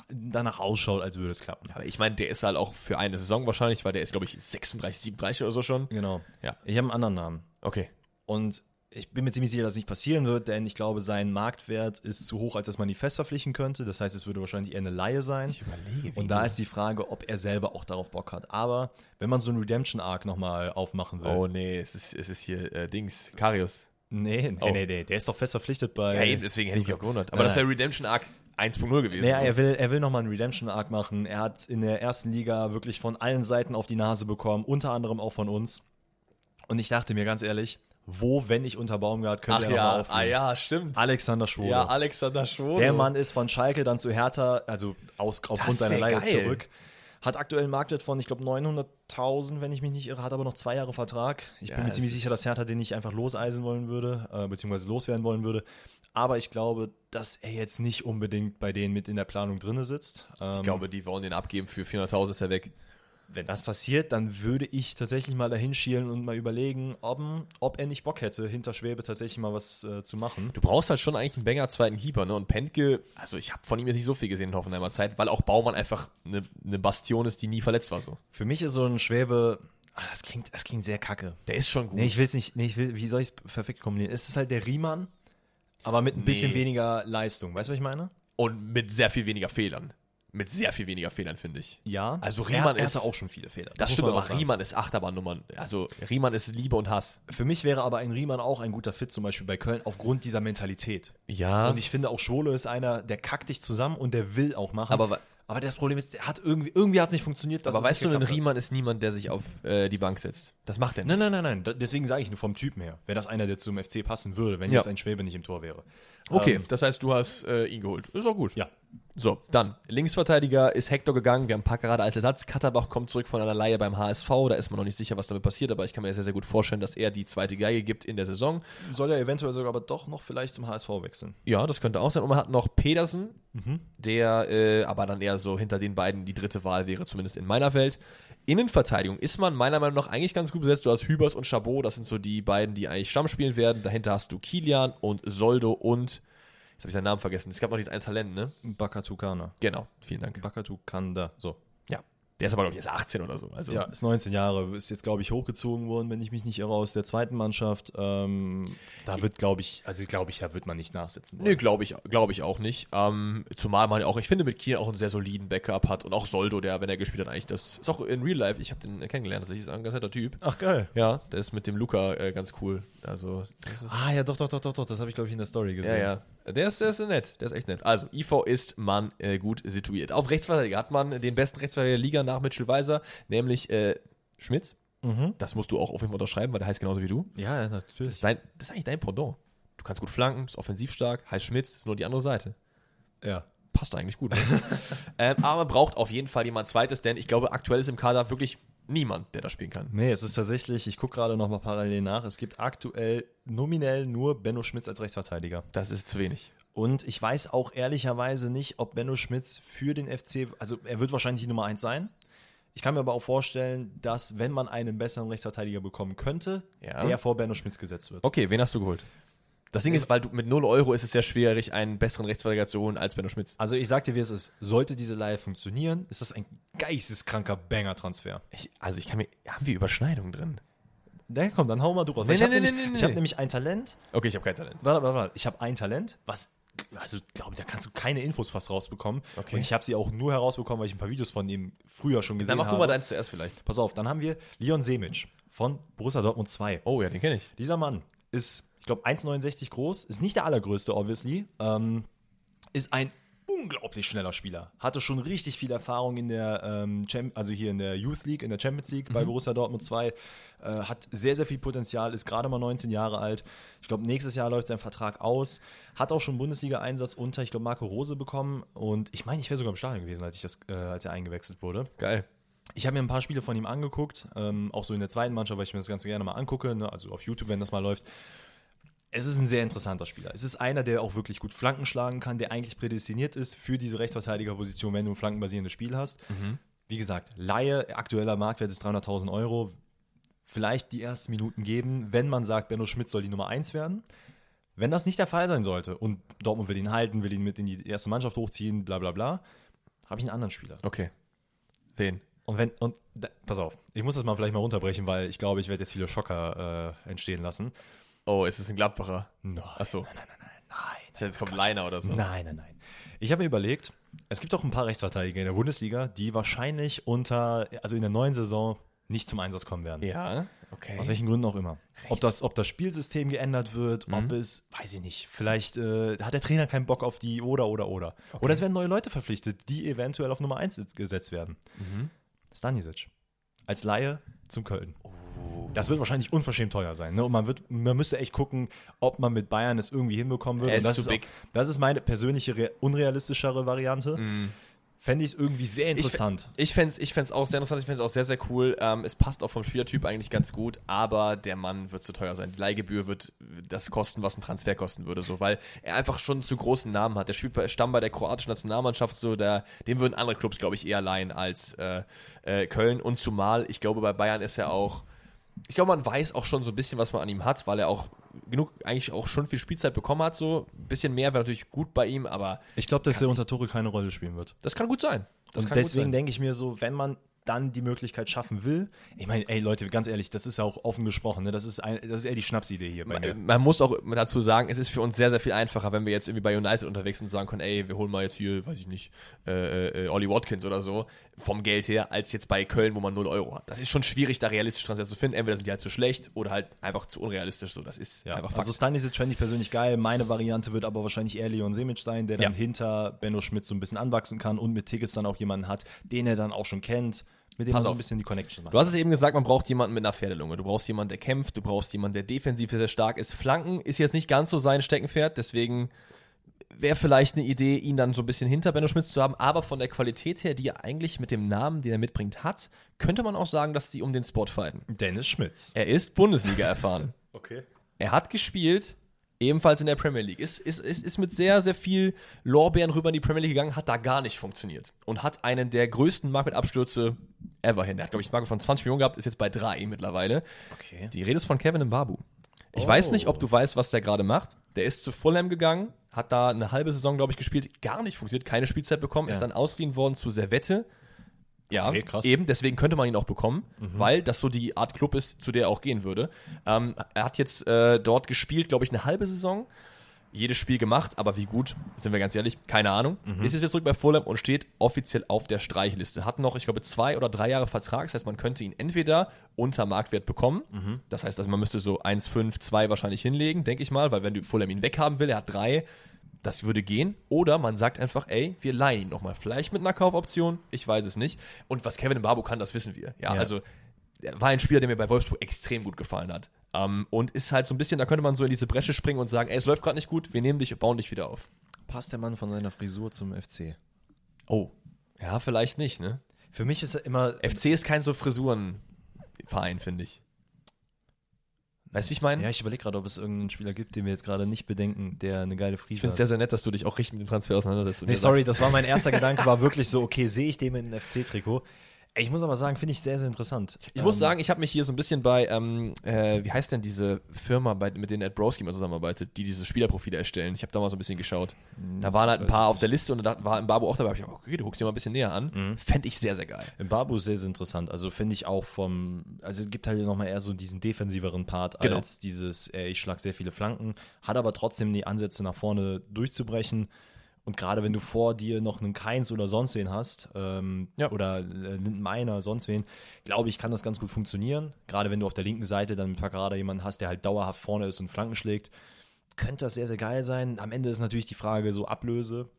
danach ausschaut, als würde es klappen. Aber ich meine, der ist halt auch für eine Saison wahrscheinlich, weil der ist, glaube ich, 36, 37 oder so schon. Genau. Ja. Ich habe einen anderen Namen. Okay. Und ich bin mir ziemlich sicher, dass es nicht passieren wird, denn ich glaube, sein Marktwert ist zu hoch, als dass man ihn fest verpflichten könnte. Das heißt, es würde wahrscheinlich eher eine Laie sein. überlege, Und da ist die Frage, ob er selber auch darauf Bock hat. Aber wenn man so einen Redemption-Arc nochmal aufmachen will. Oh nee, es ist, es ist hier äh, Dings, Karius. Nee, nee, Oh. nee, nee, der ist doch fest verpflichtet bei. Ja, eben, deswegen hätte ich mich auch gewundert. Aber Nein, das wäre Redemption Arc 1.0 gewesen. Naja, so. er will, er will nochmal einen Redemption-Arc machen. Er hat in der ersten Liga wirklich von allen Seiten auf die Nase bekommen, unter anderem auch von uns. Und ich dachte mir ganz ehrlich, Wo, wenn nicht unter Baumgart, könnte Ach er ja, ah aufblühen? ja, stimmt. Alexander Schwode. Ja, Alexander Schwode. Der Mann ist von Schalke dann zu Hertha, also aus, aufgrund seiner Leihe geil. zurück. Hat aktuell einen Marktwert von, ich glaube, 900.000, wenn ich mich nicht irre, hat aber noch zwei Jahre Vertrag. Ich Ja, bin mir ziemlich sicher, dass Hertha den nicht einfach loseisen wollen würde, äh, beziehungsweise loswerden wollen würde. Aber ich glaube, dass er jetzt nicht unbedingt bei denen mit in der Planung drinne sitzt. Ähm, Ich glaube, die wollen den abgeben für 400.000 ist er weg. Wenn das passiert, dann würde ich tatsächlich mal dahin schielen und mal überlegen, ob, ob er nicht Bock hätte, hinter Schwäbe tatsächlich mal was äh, zu machen. Du brauchst halt schon eigentlich einen Banger zweiten Keeper, ne? Und Pentke, also ich habe von ihm jetzt nicht so viel gesehen in Hoffenheimer Zeit, weil auch Baumann einfach eine, eine Bastion ist, die nie verletzt war so. Für mich ist so ein Schwäbe, ah, das klingt, das klingt sehr kacke. Der ist schon gut. Nee, ich will es nicht, nee, ich will, wie soll ich es perfekt kombinieren? Es ist halt der Riemann, aber mit ein bisschen Nee. weniger Leistung. Weißt du, was ich meine? Und mit sehr viel weniger Fehlern. Mit sehr viel weniger Fehlern, finde ich. Ja. Also er, Riemann er ist- hatte auch schon viele Fehler. Das muss stimmt, aber. Riemann ist Achterbahnnummern. Also Riemann ist Liebe und Hass. Für mich wäre aber ein Riemann auch ein guter Fit, zum Beispiel bei Köln, aufgrund dieser Mentalität. Ja. Und ich finde auch Schwolo ist einer, der kackt dich zusammen und der will auch machen. Aber aber das Problem ist, hat irgendwie, irgendwie hat es nicht funktioniert. dass aber weißt du, ein. Riemann ist niemand, der sich auf äh, die Bank setzt. Das macht er nicht. Nein, nein, nein, nein. Deswegen sage ich nur vom Typen her. Wäre das einer, der zum FC passen würde, wenn Ja. jetzt ein Schwäbe nicht im Tor wäre. Okay, Ähm, das heißt, du hast äh, ihn geholt. Ist auch gut. ja. So, dann. Linksverteidiger ist Hector gegangen. Wir haben Packerade als Ersatz. Katterbach kommt zurück von einer Leihe beim HSV. Da ist man noch nicht sicher, was damit passiert, aber ich kann mir sehr, sehr gut vorstellen, dass er die zweite Geige gibt in der Saison. Soll er eventuell sogar aber doch noch vielleicht zum HSV wechseln. Ja, das könnte auch sein. Und man hat noch Pedersen, Mhm. der äh, aber dann eher so hinter den beiden die dritte Wahl wäre, zumindest in meiner Welt. Innenverteidigung ist man meiner Meinung nach eigentlich ganz gut besetzt. Du hast Hübers und Chabot, das sind so die beiden, die eigentlich Stamm spielen werden. Dahinter hast du Kilian und Soldo und, jetzt habe ich seinen Namen vergessen, es gab noch dieses ein Talent, ne? Bakatukana. Genau, vielen Dank. Bakatukanda. So. Der ist aber, glaube ich, erst 18 oder so. Also, Ja, ist 19 Jahre, ist jetzt, glaube ich, hochgezogen worden, wenn ich mich nicht irre, aus der zweiten Mannschaft. Ähm, da wird, glaube ich, also glaube ich, da wird man nicht nachsitzen wollen. Nee, glaube ich, glaube ich auch nicht. Ähm, zumal man auch, ich finde, mit Kiel auch einen sehr soliden Backup hat und auch Soldo, der, wenn er gespielt hat, eigentlich das ist auch in Real Life. Ich habe den kennengelernt, das ist ein ganz netter Typ. Ach, geil. Ja, der ist mit dem Luca äh, ganz cool. Also. Ah, ja, doch, doch, doch, doch, doch. Das habe ich, glaube ich, in der Story gesehen. Ja, ja. Der ist, der ist nett, der ist echt nett. Also, IV ist man äh, gut situiert. Auf Rechtsverteidiger hat man den besten Rechtsverteidiger der Liga nach Mitchell Weiser, nämlich äh, Schmitz. Mhm. Das musst du auch auf jeden Fall unterschreiben, weil der heißt genauso wie du. Ja, ja, Das natürlich. ist, dein, das ist eigentlich dein Pendant. Du kannst gut flanken, bist offensiv stark, heißt Schmitz, ist nur die andere Seite. Ja. Passt eigentlich gut. Ne? ähm, aber man braucht auf jeden Fall jemand Zweites, denn ich glaube, aktuell ist im Kader wirklich niemand, der da spielen kann. Nee, es ist tatsächlich, ich gucke gerade noch mal parallel nach, es gibt aktuell nominell nur Benno Schmitz als Rechtsverteidiger. Das ist zu wenig. Und ich weiß auch ehrlicherweise nicht, ob Benno Schmitz für den FC, also er wird wahrscheinlich die Nummer 1 sein. Ich kann mir aber auch vorstellen, dass wenn man einen besseren Rechtsverteidiger bekommen könnte, Ja. der vor Benno Schmitz gesetzt wird. Okay, wen hast du geholt? Das Ding ist, weil du mit 0 Euro ist es sehr schwierig, einen besseren Rechtsverteidiger zu holen als Benno Schmitz. Also ich sag dir, wie es ist. Sollte diese Leihe funktionieren, ist das ein geisteskranker Banger-Transfer. Ich, also ich kann mir, haben wir Überschneidungen drin? Na komm, dann hau mal du raus. Nee, ich nee, habe nee, nämlich, nee, nee, ich hab nämlich ein Talent. Okay, ich habe kein Talent. Warte, warte, warte. Ich habe ein Talent, was, also glaube da kannst du keine Infos fast rausbekommen. Okay. Und ich habe sie auch nur herausbekommen, weil ich ein paar Videos von ihm früher schon gesehen Dann mach habe. du mal deins zuerst vielleicht. Pass auf, dann haben wir Leon Semic von Borussia Dortmund 2. Oh ja, den kenne ich. Dieser Mann ist, ich glaube, 1,69 groß, ist nicht der allergrößte, obviously. Ähm, ist ein unglaublich schneller Spieler. Hatte schon richtig viel Erfahrung in der, ähm, also hier in der Youth League, in der Champions League bei Borussia Dortmund 2. Äh, hat sehr, sehr viel Potenzial, ist gerade mal 19 Jahre alt. Ich glaube, nächstes Jahr läuft sein Vertrag aus. Hat auch schon Bundesliga-Einsatz unter, ich glaube, Marco Rose bekommen. Und ich meine, ich wäre sogar im Stadion gewesen, als, ich das, äh, als er eingewechselt wurde. Geil. Ich habe mir ein paar Spiele von ihm angeguckt, ähm, auch so in der zweiten Mannschaft, weil ich mir das Ganze gerne mal angucke, ne? also auf YouTube, wenn das mal läuft. Es ist ein sehr interessanter Spieler. Es ist einer, der auch wirklich gut Flanken schlagen kann, der eigentlich prädestiniert ist für diese Rechtsverteidigerposition, wenn du ein flankenbasierendes Spiel hast. Wie gesagt, Laie, aktueller Marktwert ist 300.000 Euro. Vielleicht die ersten Minuten geben, wenn man sagt, Benno Schmidt soll die Nummer 1 werden. Wenn das nicht der Fall sein sollte und Dortmund will ihn halten, will ihn mit in die erste Mannschaft hochziehen, bla bla bla, habe ich einen anderen Spieler. Okay. Wen? Und wenn, und da, pass auf, ich muss das mal vielleicht mal runterbrechen, weil ich glaube, ich werde jetzt viele Schocker äh, entstehen lassen. Oh, ist es ein Gladbacher? Nein. Achso. Nein, nein, nein, nein, nein. Jetzt kommt Leiner oder so. Nein, nein, nein. Ich habe mir überlegt, es gibt auch ein paar Rechtsverteidiger in der Bundesliga, die wahrscheinlich unter, also in der neuen Saison nicht zum Einsatz kommen werden. Ja, okay. Aus welchen Gründen auch immer. Ob das, ob das Spielsystem geändert wird, ob es, weiß ich nicht, vielleicht äh, hat der Trainer keinen Bock auf die oder, oder, oder. Oder es werden neue Leute verpflichtet, die eventuell auf Nummer 1 gesetzt werden. Stanisic. Als Laie zum Köln. Das wird wahrscheinlich unverschämt teuer sein. Ne? Und man, wird, man müsste echt gucken, ob man mit Bayern es irgendwie hinbekommen würde. Er ist das, zu ist big. Auch, das ist meine persönliche, re- unrealistischere Variante. Fände ich es irgendwie sehr interessant. Ich fände es ich fänd's auch sehr interessant, ich fände es auch sehr, sehr cool. Ähm, es passt auch vom Spielertyp eigentlich ganz gut, aber der Mann wird zu teuer sein. Die Leihgebühr wird das kosten, was ein Transfer kosten würde, so, weil er einfach schon zu großen Namen hat. Der spielt bei, Stamm bei der kroatischen Nationalmannschaft, so, der, dem würden andere Clubs, glaube ich, eher leihen als äh, äh, Köln. Und zumal, ich glaube, bei Bayern ist er auch. Ich glaube, man weiß auch schon so ein bisschen, was man an ihm hat, weil er auch genug, eigentlich auch schon viel Spielzeit bekommen hat. So ein bisschen mehr wäre natürlich gut bei ihm, aber Ich glaube, dass er unter Tuchel keine Rolle spielen wird. das kann gut sein. Das und deswegen denke ich mir so, wenn man dann die Möglichkeit schaffen will, ich meine, ey Leute, ganz ehrlich, das ist ja auch offen gesprochen, ne? das, ist ein, das ist eher die Schnapsidee hier bei mir. Man, man muss auch dazu sagen, es ist für uns sehr, sehr viel einfacher, wenn wir jetzt irgendwie bei United unterwegs sind und sagen können, ey, wir holen mal jetzt hier, weiß ich nicht, äh, äh, Ollie Watkins oder so, vom Geld her, als jetzt bei Köln, wo man 0 Euro hat. Das ist schon schwierig, da realistisch Transfer zu finden. Entweder sind die halt zu schlecht oder halt einfach zu unrealistisch. So, das ist Ja, einfach Fakt. also Stanisic fände ich persönlich geil. Meine Variante wird aber wahrscheinlich eher Leon Semic sein, der dann Ja. hinter Benno Schmidt so ein bisschen anwachsen kann und mit Tigges dann auch jemanden hat, den er dann auch schon kennt, mit dem Pass man so ein bisschen die Connection macht. Du hast es eben gesagt, man braucht jemanden mit einer Pferdelunge. Du brauchst jemanden, der kämpft, du brauchst jemanden, der defensiv sehr, sehr stark ist. Flanken ist jetzt nicht ganz so sein Steckenpferd, deswegen wäre vielleicht eine Idee, ihn dann so ein bisschen hinter Benno Schmitz zu haben, aber von der Qualität her, die er eigentlich mit dem Namen, den er mitbringt, hat, könnte man auch sagen, dass die um den Spot fighten. Dennis Schmitz. Er ist Bundesliga erfahren. Okay. Er hat gespielt, ebenfalls in der Premier League. Ist, ist, ist, ist mit sehr, sehr viel Lorbeeren rüber in die Premier League gegangen, hat da gar nicht funktioniert. Und hat einen der größten Market-Abstürze ever hin. Er hat, glaube ich, eine Marke von 20 Millionen gehabt, ist jetzt bei drei mittlerweile. Okay. Die Rede ist von Kevin Mbabu. Ich Oh. weiß nicht, ob du weißt, was der gerade macht. Der ist zu Fulham gegangen, hat da eine halbe Saison, glaube ich, gespielt, gar nicht funktioniert, keine Spielzeit bekommen, ist Ja. dann ausgeliehen worden zu Servette. Ja, Okay, krass. eben, deswegen könnte man ihn auch bekommen, weil das so die Art Club ist, zu der er auch gehen würde. Ähm, er hat jetzt äh, dort gespielt, glaube ich, eine halbe Saison. Jedes Spiel gemacht, aber wie gut, sind wir ganz ehrlich, keine Ahnung. Ist jetzt wieder zurück bei Fulham und steht offiziell auf der Streichliste. Hat noch, ich glaube, zwei oder drei Jahre Vertrag. Das heißt, man könnte ihn entweder unter Marktwert bekommen. Das heißt, also man müsste so 1, 5, 2 wahrscheinlich hinlegen, denke ich mal, weil wenn du Fulham ihn weghaben will, er hat drei, das würde gehen. Oder man sagt einfach, ey, wir leihen ihn nochmal. Vielleicht mit einer Kaufoption, ich weiß es nicht. Und was Kevin Babu kann, das wissen wir. Ja, Ja. also war ein Spieler, der mir bei Wolfsburg extrem gut gefallen hat. Ähm, und ist halt so ein bisschen, da könnte man so in diese Bresche springen und sagen, ey, es läuft gerade nicht gut, wir nehmen dich, bauen dich wieder auf. Passt der Mann von seiner Frisur zum FC? Oh, ja, vielleicht nicht, ne? Für mich ist er immer. FC ist kein so Frisurenverein, finde ich. Weißt du, wie ich meine? Ja, ich überlege gerade, ob es irgendeinen Spieler gibt, den wir jetzt gerade nicht bedenken, der eine geile Frisur ich finde es sehr, sehr nett, dass du dich auch richtig mit dem Transfer auseinandersetzt. und Nee, sorry, sagst, das war mein erster Gedanke, war wirklich so, okay, sehe ich den mit einem FC-Trikot? Ich muss aber sagen, finde ich sehr, sehr interessant. Ich muss Ähm, sagen, ich habe mich hier so ein bisschen bei, ähm, äh, wie heißt denn diese Firma, bei, mit denen Ed Broski mal zusammenarbeitet, die diese Spielerprofile erstellen. Ich habe da mal so ein bisschen geschaut. Da waren halt ein paar auf der Liste und da war ein Babu auch dabei. Hab ich, okay, du guckst dir mal ein bisschen näher an. Fände ich sehr, sehr geil. Babu ist sehr, sehr interessant. Also finde ich auch vom, also gibt halt nochmal eher so diesen defensiveren Part Genau. als dieses, äh, ich schlag sehr viele Flanken, hat aber trotzdem die Ansätze nach vorne durchzubrechen. Und gerade wenn du vor dir noch einen Keins oder sonst wen hast, ähm, Ja. oder äh, Linden Meiner, sonst wen, glaube ich, kann das ganz gut funktionieren. Gerade wenn du auf der linken Seite dann mit Paccarada jemanden hast, der halt dauerhaft vorne ist und Flanken schlägt, könnte das sehr, sehr geil sein. Am Ende ist natürlich die Frage, so Ablöse,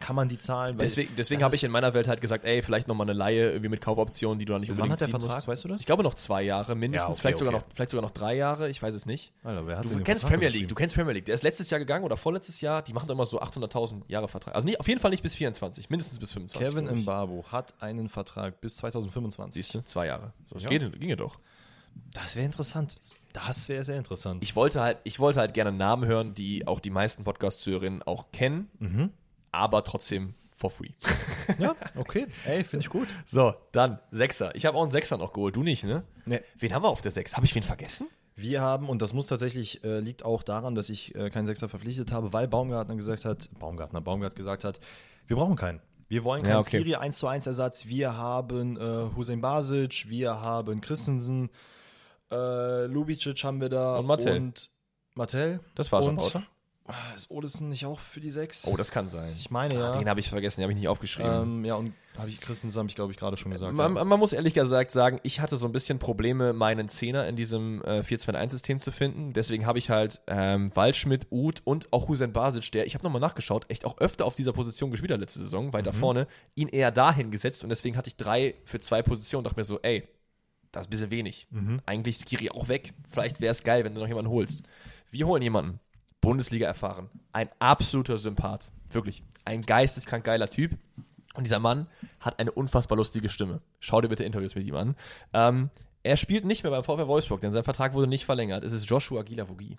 kann man die zahlen? Weil Deswegen, deswegen habe ich in meiner Welt halt gesagt, ey, vielleicht nochmal eine Laie irgendwie mit Kaufoptionen, die du dann nicht wann unbedingt hat der Vertrag, musst. weißt du das? Ich glaube noch zwei Jahre, mindestens, Ja, okay, vielleicht, sogar okay. noch, vielleicht sogar noch drei Jahre, ich weiß es nicht. Alter, wer hat Du kennst Vertrag Premier League, du kennst Premier League. Der ist letztes Jahr gegangen oder vorletztes Jahr. Die machen doch immer so 800.000 Jahre Vertrag. Also nicht, auf jeden Fall nicht bis 24, mindestens bis 25. Kevin. Mbabu hat einen Vertrag bis 2025. Siehst du, zwei Jahre. So, das Ja. geht, ginge doch. Das wäre interessant. Das wäre sehr interessant. Ich wollte halt, ich wollte halt gerne Namen hören, die auch die meisten Podcast-Zuhörerinnen auch kennen, Mhm. Aber trotzdem for free. ja, okay. Ey, finde ich gut. So, dann Sechser. Ich habe auch einen Sechser noch geholt. Du nicht, ne? Nee. Wen haben wir auf der Sechs? Habe ich wen vergessen? Wir haben, und das muss tatsächlich, äh, liegt auch daran, dass ich äh, keinen Sechser verpflichtet habe, weil Baumgartner gesagt hat, Baumgartner, Baumgart gesagt hat, wir brauchen keinen. Wir wollen keinen Ja, okay. Skiri 1 zu 1 Ersatz. Wir haben äh, Hussein Basic, wir haben Christensen, äh, Lubicic haben wir da. Und Martell. Und Martell. Das war's und, aber, oder? Ah, Ist Olesen nicht auch für die 6? Oh, das kann sein. ich meine ja. Ah, den habe ich vergessen, den habe ich nicht aufgeschrieben. Ähm, ja, und habe ich Christensen, habe ich glaube ich gerade schon gesagt. Man, ja. man muss ehrlich gesagt sagen, ich hatte so ein bisschen Probleme, meinen Zehner in diesem äh, 4-2-1-System zu finden. Deswegen habe ich halt ähm, Waldschmidt, Uth und auch Hussein Basic, der, ich habe nochmal nachgeschaut, echt auch öfter auf dieser Position gespielt hat letzte Saison, weiter vorne, ihn eher dahin gesetzt und deswegen hatte ich drei für zwei Positionen und dachte mir so, ey, das ist ein bisschen wenig. Eigentlich Skiri auch weg. Vielleicht wäre es geil, wenn du noch jemanden holst. Wir holen jemanden, Bundesliga erfahren. Ein absoluter Sympath. Wirklich. Ein geisteskrank geiler Typ. Und dieser Mann hat eine unfassbar lustige Stimme. Schau dir bitte Interviews mit ihm an. Ähm, er spielt nicht mehr beim VfL Wolfsburg, denn sein Vertrag wurde nicht verlängert. Es ist Joshua Gilavogi.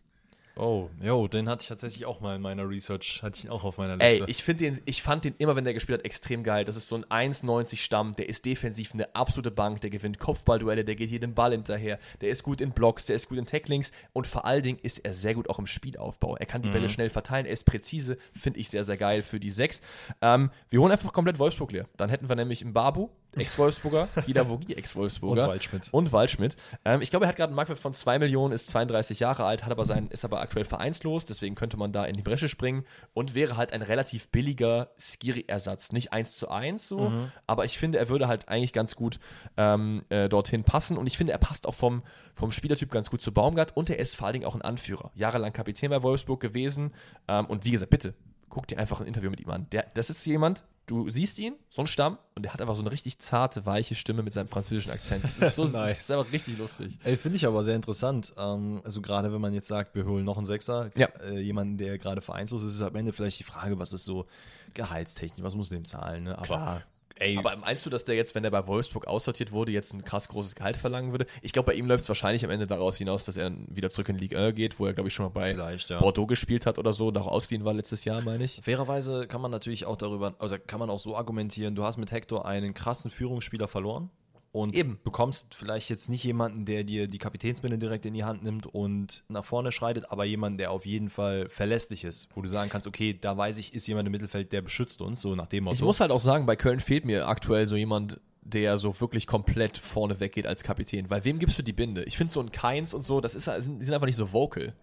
Oh, jo, den hatte ich tatsächlich auch mal in meiner Research, hatte ich ihn auch auf meiner Ey, Liste. ich, find den, ich fand den immer, wenn der gespielt hat, extrem geil. Das ist so ein 1,90 Stamm, der ist defensiv eine absolute Bank, der gewinnt Kopfballduelle, der geht jedem Ball hinterher, der ist gut in Blocks, der ist gut in Tacklings und vor allen Dingen ist er sehr gut auch im Spielaufbau. Er kann die Bälle schnell verteilen, er ist präzise, finde ich sehr, sehr geil für die 6. Ähm, wir holen einfach komplett Wolfsburg leer. Dann hätten wir nämlich im Babu, Ex-Wolfsburger, Gilavogi, Ex-Wolfsburger. Und Waldschmidt. Und Waldschmidt. Ähm, ich glaube, er hat gerade einen Marktwert von 2 Millionen, ist 32 Jahre alt, hat aber sein, ist aber aktuell vereinslos, deswegen könnte man da in die Bresche springen und wäre halt ein relativ billiger Skiri-Ersatz. Nicht 1 zu 1 so, aber ich finde, er würde halt eigentlich ganz gut ähm, äh, dorthin passen und ich finde, er passt auch vom, vom Spielertyp ganz gut zu Baumgart und er ist vor allen Dingen auch ein Anführer. Jahrelang Kapitän bei Wolfsburg gewesen ähm, und wie gesagt, bitte, guck dir einfach ein Interview mit ihm an. Der, das ist jemand, du siehst ihn, so ein Stamm, und der hat einfach so eine richtig zarte, weiche Stimme mit seinem französischen Akzent. Das ist, so, das Nice. ist einfach richtig lustig. Ey, finde ich aber sehr interessant. Ähm, also gerade wenn man jetzt sagt, wir holen noch einen Sechser, Ja. äh, jemanden, der gerade vereinslos ist, ist am Ende vielleicht die Frage, was ist so gehaltstechnisch, was muss dem zahlen, ne? Aber Klar. Ey, Aber meinst du, dass der jetzt, wenn der bei Wolfsburg aussortiert wurde, jetzt ein krass großes Gehalt verlangen würde? Ich glaube, bei ihm läuft es wahrscheinlich am Ende darauf hinaus, dass er wieder zurück in die Ligue 1 geht, wo er, glaube ich, schon mal bei ja. Bordeaux gespielt hat oder so, da auch ausgeliehen war letztes Jahr, meine ich. fairerweise kann man natürlich auch darüber, also kann man auch so argumentieren, du hast mit Hector einen krassen Führungsspieler verloren und Eben. bekommst vielleicht jetzt nicht jemanden, der dir die Kapitänsbinde direkt in die Hand nimmt und nach vorne schreitet, aber jemanden, der auf jeden Fall verlässlich ist, wo du sagen kannst, okay, da weiß ich, ist jemand im Mittelfeld, der beschützt uns, so nach dem Motto. Ich muss halt auch sagen, bei Köln fehlt mir aktuell so jemand, der so wirklich komplett vorne weggeht als Kapitän. Weil wem gibst du die Binde? Ich finde so ein Keins und so, das ist, sind- die sind einfach nicht so vocal.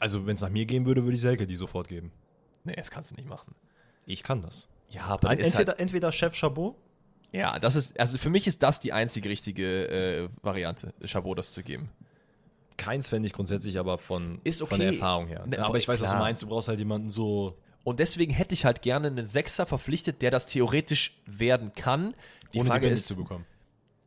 also wenn es nach mir gehen würde, würde ich Selke die sofort geben. Nee, das kannst du nicht machen. Ich kann das. Ja, aber ist Entweder, halt, entweder Chef Chabot ja, das ist, also für mich ist das die einzige richtige äh, Variante, Chabot das zu geben. Keins fände ich grundsätzlich, aber von, Ist von der okay. Erfahrung her. Ne, aber ich weiß, was du klar. meinst. Du brauchst halt jemanden so. Und deswegen hätte ich halt gerne einen Sechser verpflichtet, der das theoretisch werden kann. Die ohne Frage die Binde ist, zu bekommen.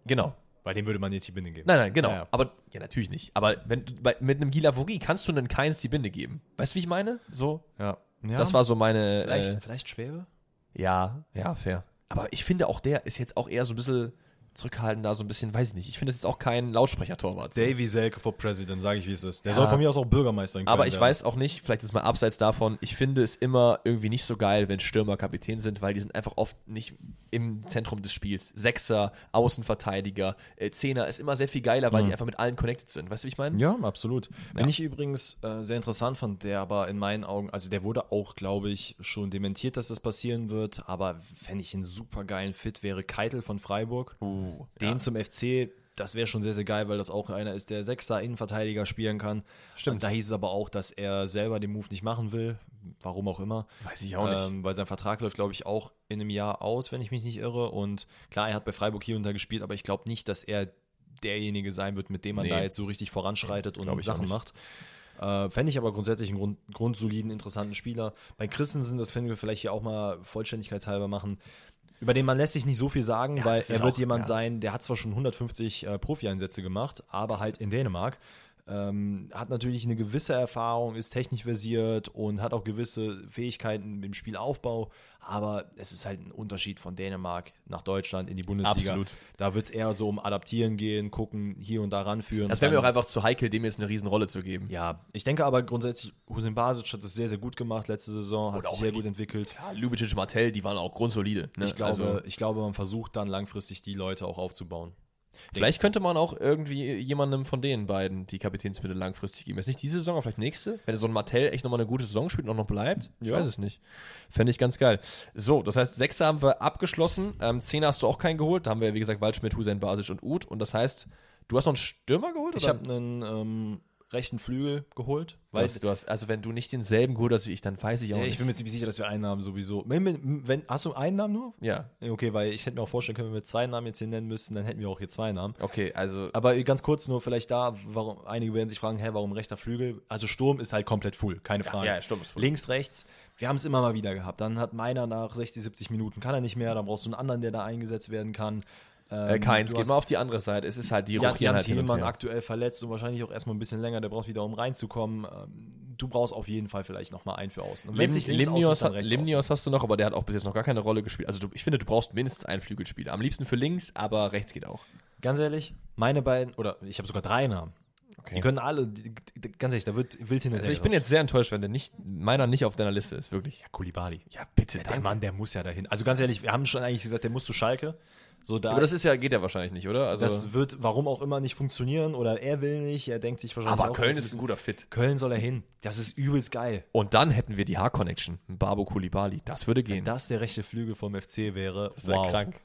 genau. Bei dem würde man jetzt die Binde geben. Nein, nein, genau. Ja, ja. Aber, ja, natürlich nicht. Aber wenn bei, mit einem Gilavogi kannst du einen Keins die Binde geben. Weißt du, wie ich meine? So. Ja. ja. Das war so meine. vielleicht, Äh, vielleicht schwere. ja, ja, fair. Aber ich finde auch der ist jetzt auch eher so ein bisschen zurückhaltender, so ein bisschen, weiß ich nicht. Ich finde, es ist auch kein Lautsprechertorwart. Davy Selke for President, sage ich, wie es ist. Der Ja. soll von mir aus auch Bürgermeister in Aber ich werden. weiß auch nicht, vielleicht ist mal abseits davon, ich finde es immer irgendwie nicht so geil, wenn Stürmer Kapitän sind, weil die sind einfach oft nicht im Zentrum des Spiels. Sechser, Außenverteidiger, äh, Zehner ist immer sehr viel geiler, weil die einfach mit allen connected sind. Weißt du, wie ich meine? Ja, absolut. Wenn ich übrigens äh, sehr interessant fand, der aber in meinen Augen, also der wurde auch, glaube ich, schon dementiert, dass das passieren wird, aber wenn ich einen super geilen Fit wäre, Keitel von Freiburg. Uh, Den ja. zum FC, das wäre schon sehr, sehr geil, weil das auch einer ist, der Sechser Innenverteidiger spielen kann. Stimmt. Und da hieß es aber auch, dass er selber den Move nicht machen will, warum auch immer. Weiß ich auch nicht. Ähm, weil sein Vertrag läuft, glaube ich, auch in einem Jahr aus, wenn ich mich nicht irre. Und klar, er hat bei Freiburg hier und da gespielt, aber ich glaube nicht, dass er derjenige sein wird, mit dem man Nee. da jetzt so richtig voranschreitet und Sachen macht. Äh, Fände ich aber grundsätzlich einen Grund, grundsoliden, interessanten Spieler. Bei Christensen, das können wir vielleicht hier auch mal vollständigkeitshalber machen, über den man lässt sich nicht so viel sagen, Ja, weil er wird auch- jemand ja. sein, der hat zwar schon 150 äh, Profi-Einsätze gemacht, aber halt in Dänemark. Ähm, hat natürlich eine gewisse Erfahrung, ist technisch versiert und hat auch gewisse Fähigkeiten im Spielaufbau, aber es ist halt ein Unterschied von Dänemark nach Deutschland in die Bundesliga. Absolut. Da wird es eher so um Adaptieren gehen, gucken, hier und da ranführen. Das wäre mir auch einfach zu heikel, dem jetzt eine Riesenrolle zu geben. ja, ich denke aber grundsätzlich, Hussein Basic hat das sehr, sehr gut gemacht letzte Saison, hat sich sehr gut entwickelt. Ja, Lubicic, Martell, die waren auch grundsolide. Ne? Ich glaube, Also, ich glaube, man versucht dann langfristig die Leute auch aufzubauen. Vielleicht könnte man auch irgendwie jemandem von den beiden die Kapitänsbinde langfristig geben. Jetzt nicht diese Saison, aber vielleicht nächste. Wenn so ein Martell echt nochmal eine gute Saison spielt und auch noch bleibt. Ich Ja. weiß es nicht. Fände ich ganz geil. So, das heißt, Sechser haben wir abgeschlossen. Ähm, Zehner hast du auch keinen geholt. Da haben wir, wie gesagt, Waldschmidt, Hussein, Basic und Uth. Und das heißt, du hast noch einen Stürmer geholt? Ich habe einen ähm, rechten Flügel geholt, weil Weißt du, hast, also wenn du nicht denselben geholt hast wie ich, dann weiß ich auch Ja, nicht. ich bin mir ziemlich sicher, dass wir einen Namen sowieso. Wenn, wenn, hast du einen Namen nur? ja, Okay, weil ich hätte mir auch vorstellen können, wenn wir zwei Namen jetzt hier nennen müssten, dann hätten wir auch hier zwei Namen. okay, also Aber ganz kurz nur vielleicht da, warum einige werden sich fragen, hä, warum rechter Flügel? Also Sturm ist halt komplett full, keine Frage. ja, Sturm ist full. Links, rechts, wir haben es immer mal wieder gehabt. Dann hat meiner nach 60, 70 Minuten kann er nicht mehr, dann brauchst du einen anderen, der da eingesetzt werden kann. Äh, Keins, du geh hast- mal auf die andere Seite. Es ist halt, die Ja, rochieren Jan halt Thielmann aktuell verletzt und wahrscheinlich auch erstmal ein bisschen länger. Der braucht wieder, um reinzukommen. Ähm, Du brauchst auf jeden Fall vielleicht nochmal einen für außen. Lim, Limnios, außen. Limnios hast du noch, aber der hat auch bis jetzt noch gar keine Rolle gespielt. Also du, ich finde, du brauchst mindestens einen Flügelspieler. Am liebsten für links, aber rechts geht auch. Ganz ehrlich, meine beiden, oder ich habe sogar drei Namen. Die können alle, die, die, ganz ehrlich, da wird wild hin und Also ich bin jetzt sehr enttäuscht, wenn der nicht, meiner nicht auf deiner Liste ist, wirklich. Ja, Kulibali. Ja, bitte, Der Mann, der muss ja dahin. Also ganz ehrlich, wir haben schon eigentlich gesagt, der muss zu Schalke. So da, Aber das ist ja, geht ja wahrscheinlich nicht, oder? Also, das wird, warum auch immer, nicht funktionieren oder er will nicht. Er denkt sich wahrscheinlich aber auch, Köln ist ein guter Fit. Köln soll er hin. Das ist übelst geil. Und dann hätten wir die Haar-Connection. Babo Kulibali. Das würde gehen. Das der rechte Flügel vom FC wäre. Das wäre wow. krank.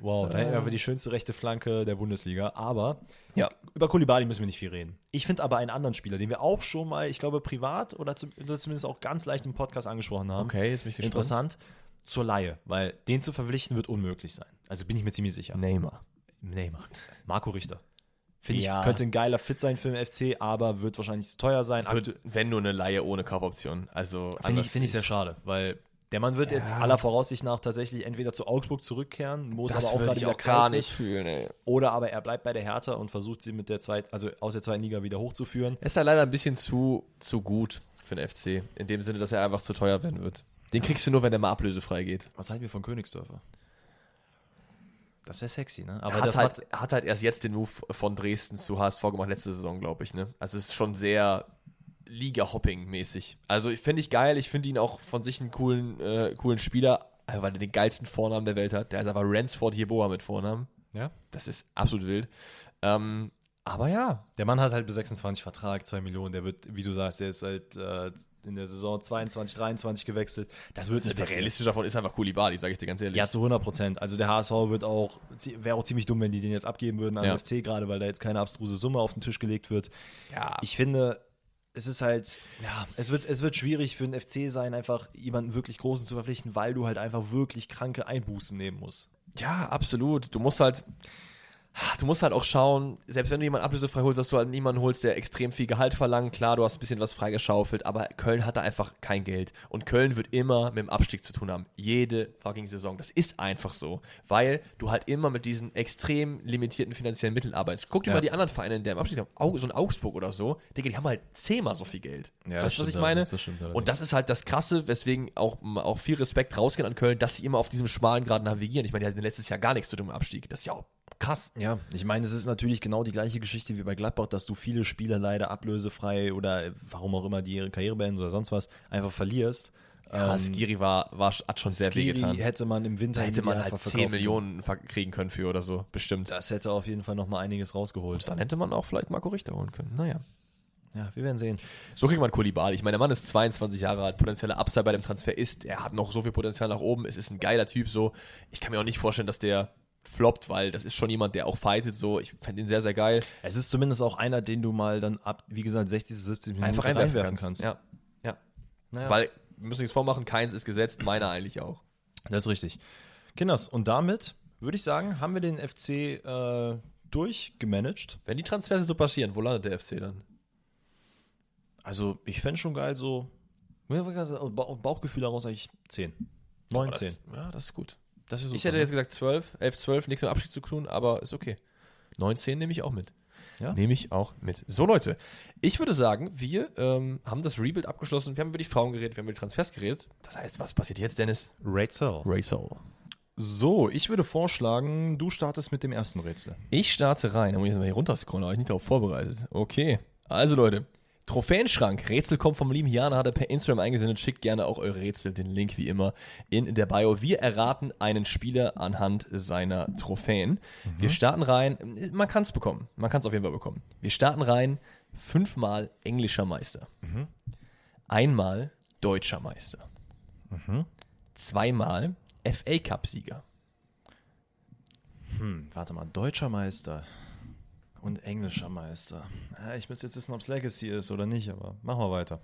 Wow, da hätten wir die schönste rechte Flanke der Bundesliga. Aber Ja. über Kulibali müssen wir nicht viel reden. Ich finde aber einen anderen Spieler, den wir auch schon mal, ich glaube, privat oder, oder zumindest auch ganz leicht im Podcast angesprochen haben. Okay, jetzt bin ich gespannt. Interessant. Zur Laie, weil den zu verpflichten wird unmöglich sein. Also bin ich mir ziemlich sicher. Neymar. Neymar. Marco Richter. Finde ich, Ja. könnte ein geiler Fit sein für den FC, aber wird wahrscheinlich zu teuer sein. Wird, wenn nur eine Laie ohne Kaufoption. Also Finde ich, finde ich sehr schade, weil der Mann wird jetzt aller Voraussicht nach tatsächlich entweder zu Augsburg zurückkehren, es Das aber auch gerade ich wieder gar nicht fühlen, ey. Oder aber er bleibt bei der Hertha und versucht sie mit der zweiten, also aus der zweiten Liga wieder hochzuführen. Er ist ja leider ein bisschen zu, zu gut für den FC. In dem Sinne, dass er einfach zu teuer werden wird. Den kriegst du nur, wenn der mal ablösefrei geht. Was halten wir von Königsdörfer? Das wäre sexy, ne? Aber Er hat halt, er hat halt erst jetzt den Move von Dresden zu HSV gemacht, letzte Saison, glaube ich. Ne? Also es ist schon sehr Liga-Hopping-mäßig. Also ich finde ich geil, ich finde ihn auch von sich einen coolen, äh, coolen Spieler, äh, weil er den geilsten Vornamen der Welt hat. Der ist aber Ransford Jeboa mit Vornamen. ja. Das ist absolut wild. Ähm, aber ja, Der Mann hat halt bis 26 Vertrag, 2 Millionen. Der wird, wie du sagst, der ist halt äh, in der Saison 22, 23 gewechselt. Das wird nicht der realistische davon ist einfach Koulibaly, sage ich dir ganz ehrlich. Ja, zu 100 Prozent. Also der HSV wird auch, wäre auch ziemlich dumm, wenn die den jetzt abgeben würden an Ja. den FC, gerade weil da jetzt keine abstruse Summe auf den Tisch gelegt wird. Ja. Ich finde, es ist halt, ja, es wird, es wird schwierig für den FC sein, einfach jemanden wirklich Großen zu verpflichten, weil du halt einfach wirklich kranke Einbußen nehmen musst. Ja, absolut. Du musst halt, du musst halt auch schauen, selbst wenn du jemanden ablösefrei holst, dass du halt niemanden holst, der extrem viel Gehalt verlangt. Klar, du hast ein bisschen was freigeschaufelt, aber Köln hat da einfach kein Geld. Und Köln wird immer mit dem Abstieg zu tun haben. Jede fucking Saison. Das ist einfach so. Weil du halt immer mit diesen extrem limitierten finanziellen Mitteln arbeitest. Guck dir Ja. mal die anderen Vereine, die im Abstieg haben. So ein Augsburg oder so. Digga, die haben halt zehnmal so viel Geld. Ja, weißt du, was ich meine? das. Und das ist halt das Krasse, weswegen auch, auch viel Respekt rausgehen an Köln, dass sie immer auf diesem schmalen Grad navigieren. Ich meine, die hatten letztes Jahr gar nichts zu tun im Abstieg. Das ist ja auch krass. Ja, ich meine, es ist natürlich genau die gleiche Geschichte wie bei Gladbach, dass du viele Spieler leider ablösefrei oder äh, warum auch immer die ihre Karriere beenden oder sonst was, einfach verlierst. Ja, Ähm, Skiri war, war, hat schon sehr Skiri wehgetan. hätte man im Winter Da hätte man halt 10 verkaufen Millionen kriegen können für oder so, bestimmt. Das hätte auf jeden Fall noch mal einiges rausgeholt. Dann hätte man auch vielleicht Marco Richter holen können. Naja. Ja, wir werden sehen. So kriegt man Kulibali. Ich meine, der Mann ist 22 Jahre alt, potenzieller Upside bei dem Transfer ist. Er hat noch so viel Potenzial nach oben. Es ist ein geiler Typ so. Ich kann mir auch nicht vorstellen, dass der floppt, weil das ist schon jemand, der auch fightet so. Ich fände ihn sehr, sehr geil. Es ist zumindest auch einer, den du mal dann ab, wie gesagt, 60, 70 Minuten Einfach reinwerfen kannst. Ja, ja. Naja. Weil, wir müssen nichts vormachen, keins ist gesetzt, meiner eigentlich auch. Das ist richtig. Kinders, und damit würde ich sagen, haben wir den FC äh, durchgemanagt. Wenn die Transfers so passieren, wo landet der FC dann? Also, ich fände schon geil, so Bauchgefühl daraus eigentlich 10. 9, Aber 10. Das, ja, das ist gut. Das ist Ich super, hätte ne? jetzt gesagt 12, 11, 12, nichts mit Abschied zu tun, aber ist okay. 19 nehme ich auch mit. Ja? Nehme ich auch mit. So, Leute, ich würde sagen, wir ähm, haben das Rebuild abgeschlossen. Wir haben über die Frauen geredet, wir haben über die Transfers geredet. Das heißt, was passiert jetzt, Dennis? Rätsel. Racel. So, ich würde vorschlagen, du startest mit dem ersten Rätsel. Ich starte rein. Da muss ich jetzt mal hier runterscrollen, aber ich nicht darauf vorbereitet. Okay. Also, Leute. Trophäenschrank. Rätsel kommt vom lieben Jana, hat er per Instagram eingesendet. Schickt gerne auch eure Rätsel, den Link wie immer in der Bio. Wir erraten einen Spieler anhand seiner Trophäen. Wir starten rein. Man kann es bekommen. Man kann es auf jeden Fall bekommen. Wir starten rein. Fünfmal englischer Meister. Einmal deutscher Meister. Zweimal FA Cup-Sieger. Hm, warte mal, deutscher Meister und englischer Meister. Ja, ich müsste jetzt wissen, ob es Legacy ist oder nicht, aber machen wir weiter.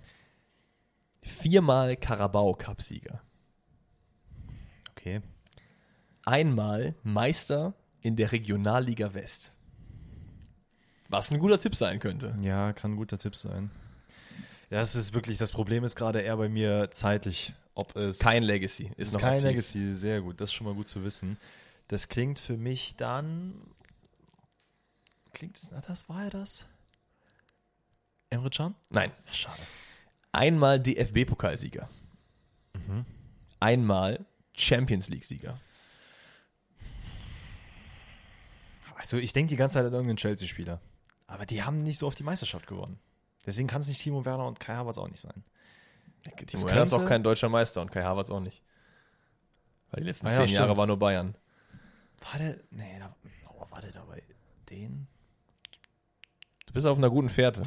Viermal Carabao Cup-Sieger. Okay. einmal Meister in der Regionalliga West. Was ein guter Tipp sein könnte. Ja, kann ein guter Tipp sein. Das ist wirklich, das Problem ist gerade eher bei mir zeitlich, ob es. Kein Legacy. Ist, ist noch kein aktiv. Legacy, sehr gut. Das ist schon mal gut zu wissen. Das klingt für mich dann. Klingt es, na, das war ja das? Emre Can? Nein. Schade. Einmal DFB-Pokalsieger. Einmal Champions League-Sieger. Also, ich denke die ganze Zeit an irgendeinen Chelsea-Spieler. Aber die haben nicht so oft die Meisterschaft gewonnen. Deswegen kann es nicht Timo Werner und Kai Havertz auch nicht sein. Timo Werner ist auch kein deutscher Meister und Kai Havertz auch nicht. Weil die letzten Ah ja, zehn Jahre stimmt. war nur Bayern. War der. Nee, da, oh, war der dabei? Den? Du bist auf einer guten Fährte.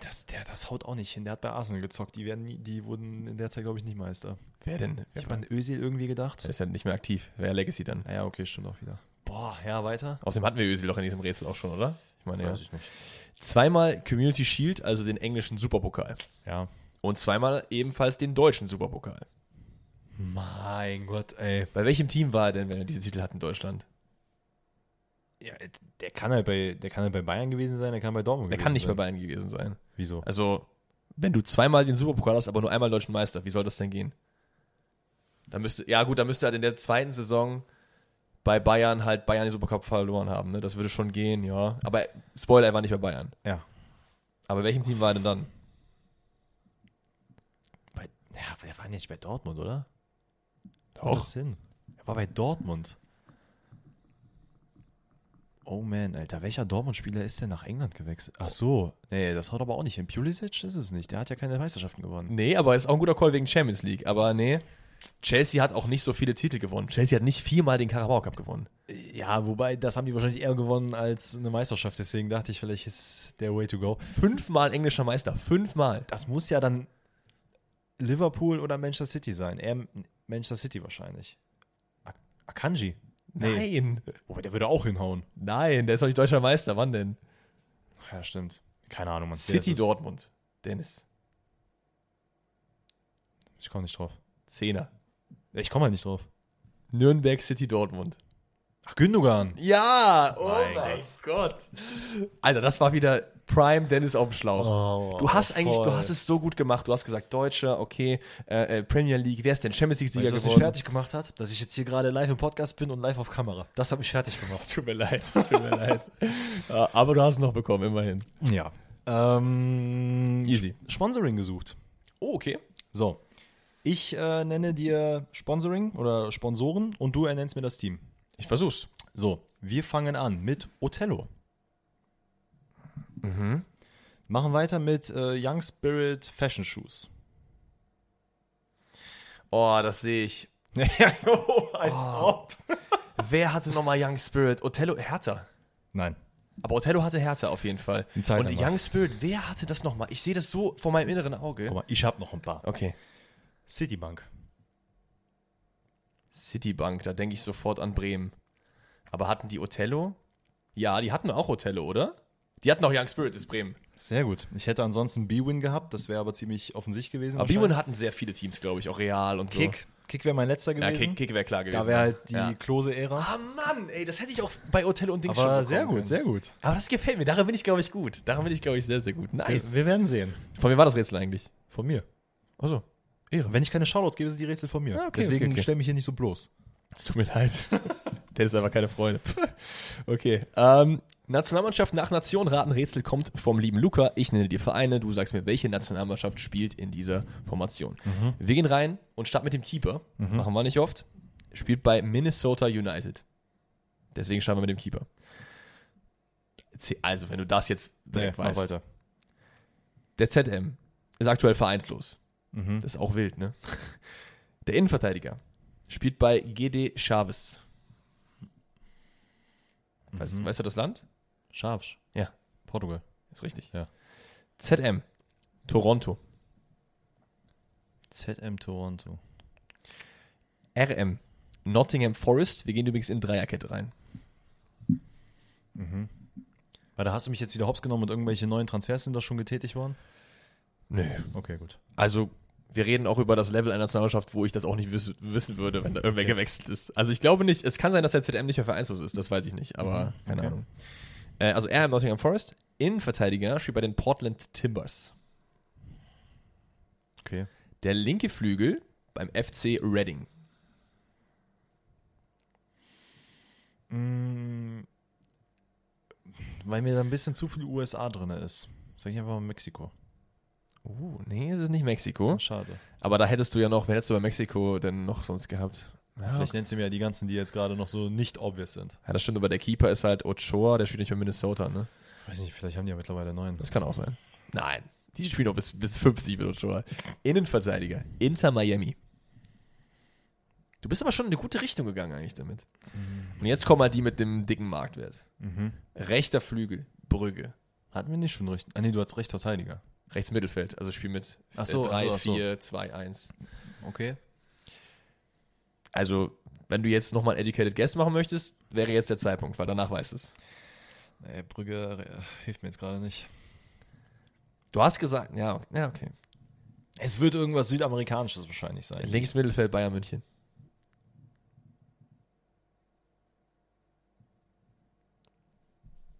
Das, der, das haut auch nicht hin. Der hat bei Arsenal gezockt. Die, werden nie, die wurden in der Zeit, glaube ich, nicht Meister. Wer denn? Ich habe an Özil irgendwie gedacht. Der ist ja nicht mehr aktiv. Wäre ja Legacy dann. Naja, okay, stimmt auch wieder. Boah, ja, weiter. Außerdem hatten wir Özil doch in diesem Rätsel auch schon, oder? Ich meine, ja. Weiß ich nicht. Zweimal Community Shield, also den englischen Superpokal. Ja. Und zweimal ebenfalls den deutschen Superpokal. Mein Gott, ey. Bei welchem Team war er denn, wenn er diese Titel hat in Deutschland? Ja, der kann halt bei, der kann halt bei Bayern gewesen sein, der kann bei Dortmund Der gewesen kann nicht bei sein. Bayern gewesen sein. Wieso? Also, wenn du zweimal den Superpokal hast, aber nur einmal deutschen Meister, wie soll das denn gehen? Da müsste, ja gut, da müsste halt in der zweiten Saison bei Bayern halt Bayern den Supercup verloren haben. Ne? Das würde schon gehen, ja. Aber Spoiler, er war nicht bei Bayern. Ja. Aber bei welchem Team war er denn dann? Bei, ja, der war nicht bei Dortmund, oder? Doch. das Sinn? Er war bei Dortmund. Oh man, Alter, welcher Dortmund-Spieler ist denn nach England gewechselt? Ach so, nee, das haut aber auch nicht hin. Pulisic ist es nicht, der hat ja keine Meisterschaften gewonnen. Nee, aber ist auch ein guter Call wegen Champions League. Aber nee, Chelsea hat auch nicht so viele Titel gewonnen. Chelsea hat nicht viermal den Carabao Cup gewonnen. Ja, wobei, das haben die wahrscheinlich eher gewonnen als eine Meisterschaft, deswegen dachte ich, vielleicht ist der Way to go. Fünfmal englischer Meister. Fünfmal. Das muss ja dann Liverpool oder Manchester City sein. Eher Manchester City wahrscheinlich. Ak- Akanji. Nee. Nein. Wobei, der würde auch hinhauen. Nein, der ist doch nicht deutscher Meister. Wann denn? Ach ja, stimmt. Keine Ahnung. Wer City? Dortmund. Dennis. Ich komme nicht drauf. Zehner. Ich komme halt nicht drauf. Nürnberg City Dortmund. Ach, Gündogan. Ja, oh Mein mein Gott. Alter, das war wieder Prime Dennis auf dem Schlauch. Oh, du hast eigentlich, du hast es so gut gemacht. Du hast gesagt, Deutscher, okay, äh, äh, Premier League, wer ist denn Champions League-Sieger Weißt du, was mich geworden? fertig gemacht hat? Dass ich jetzt hier gerade live im Podcast bin und live auf Kamera. Das hat mich fertig Es gemacht. tut mir leid, es tut mir leid. Ja, aber du hast es noch bekommen, immerhin. Ja. Ähm, Easy. Sponsoring gesucht. Oh, okay. So. Ich äh, nenne dir Sponsoring oder Sponsoren und du ernennst mir das Team. Ich versuch's. So, wir fangen an mit Othello. Mhm. Machen weiter mit äh, Young Spirit Fashion Shoes. Oh, das sehe ich. ja, als ob. Wer hatte nochmal Young Spirit? Othello, Hertha. Nein. Aber Othello hatte Hertha auf jeden Fall. Und lang Young Spirit, wer hatte das nochmal? Ich sehe das so vor meinem inneren Auge. Guck mal, ich habe noch ein paar. Okay. Citibank. Citibank, da denke ich sofort an Bremen. Aber hatten die Othello? Ja, die hatten auch Othello, oder? Die hatten auch Young Spirit, ist Bremen. Sehr gut. Ich hätte ansonsten B-Win gehabt, das wäre aber ziemlich offensichtlich gewesen. Aber. B1 hatten sehr viele Teams, glaube ich, auch Real und so. Kick. Kick wäre mein letzter Ja, gewesen. Kick, Kick wäre klar gewesen. da wäre halt die Ja. Klose-Ära. Ah, Mann, ey, das hätte ich auch bei Othello und Dings aber schon sehr gut, können. sehr gut. Aber das gefällt mir, daran bin ich, glaube ich, gut. Daran bin ich, glaube ich, sehr, sehr gut. Nice. Wir, wir werden sehen. Von wem war das Rätsel eigentlich? Von mir. Achso, Ehre. Wenn ich keine Shoutouts gebe, sind die Rätsel von mir. Ah, okay, Deswegen okay, okay. stell mich hier nicht so bloß. Es tut mir leid. Der ist aber keine Freude. okay. Ähm, Nationalmannschaft nach Nation raten Rätsel kommt vom lieben Luca. Ich nenne dir Vereine. Du sagst mir, welche Nationalmannschaft spielt in dieser Formation. Wir gehen rein und starten mit dem Keeper. Machen wir nicht oft. Spielt bei Minnesota United. Deswegen starten wir mit dem Keeper. Also, wenn du das jetzt direkt mach weißt. weiter. Der ZM ist aktuell vereinslos. Mhm. Das ist auch wild, ne? Der Innenverteidiger spielt bei GD Chaves. Weißt, Mhm. weißt du das Land? Scharf. Ja. Portugal. Ist richtig. Ja. ZM Toronto. ZM Toronto. RM Nottingham Forest. Wir gehen übrigens in Dreierkette rein. Weil da hast du mich jetzt wieder hops genommen und irgendwelche neuen Transfers sind da schon getätigt worden? Nö. Okay, gut. Also, wir reden auch über das Level einer Nationalmannschaft, wo ich das auch nicht wiss wissen würde, wenn da irgendwer gewechselt ist. Also ich glaube nicht, es kann sein, dass der ZM nicht mehr vereinslos ist, das weiß ich nicht, aber mhm. keine okay. Ahnung. Äh, also er im Nottingham Forest, Innenverteidiger, spielt bei den Portland Timbers. Okay. Der linke Flügel beim FC Reading. Mm. Weil mir da ein bisschen zu viel USA drin ist. Sag ich einfach mal Mexiko. Uh, nee, es ist nicht Mexiko. Schade. Aber da hättest du ja noch, wen hättest du bei Mexiko denn noch sonst gehabt? Ja, Vielleicht nennst du mir ja die ganzen, die jetzt gerade noch so nicht obvious sind. ja, das stimmt, aber der Keeper ist halt Ochoa, der spielt nicht bei Minnesota, ne? Weiß nicht, vielleicht haben die ja mittlerweile neun. Das kann auch sein. Nein, die spielen noch bis, bis 50 mit Ochoa. Innenverteidiger, Inter Miami. Du bist aber schon in eine gute Richtung gegangen eigentlich damit. Und jetzt kommen halt die mit dem dicken Marktwert. Mhm. Rechter Flügel, Brügge. Hatten wir nicht schon recht. Ah, nee, du hast recht, Verteidiger. Rechts Mittelfeld, also Spiel mit Ach so, 3, ach so, ach so. 4, 2, 1. Okay. Also, wenn du jetzt nochmal ein Educated Guess machen möchtest, wäre jetzt der Zeitpunkt, weil danach weißt du es. Nee, Brügge äh, hilft mir jetzt gerade nicht. Du hast gesagt, ja, okay, ja, okay. Es wird irgendwas Südamerikanisches wahrscheinlich sein. Links Mittelfeld Bayern München.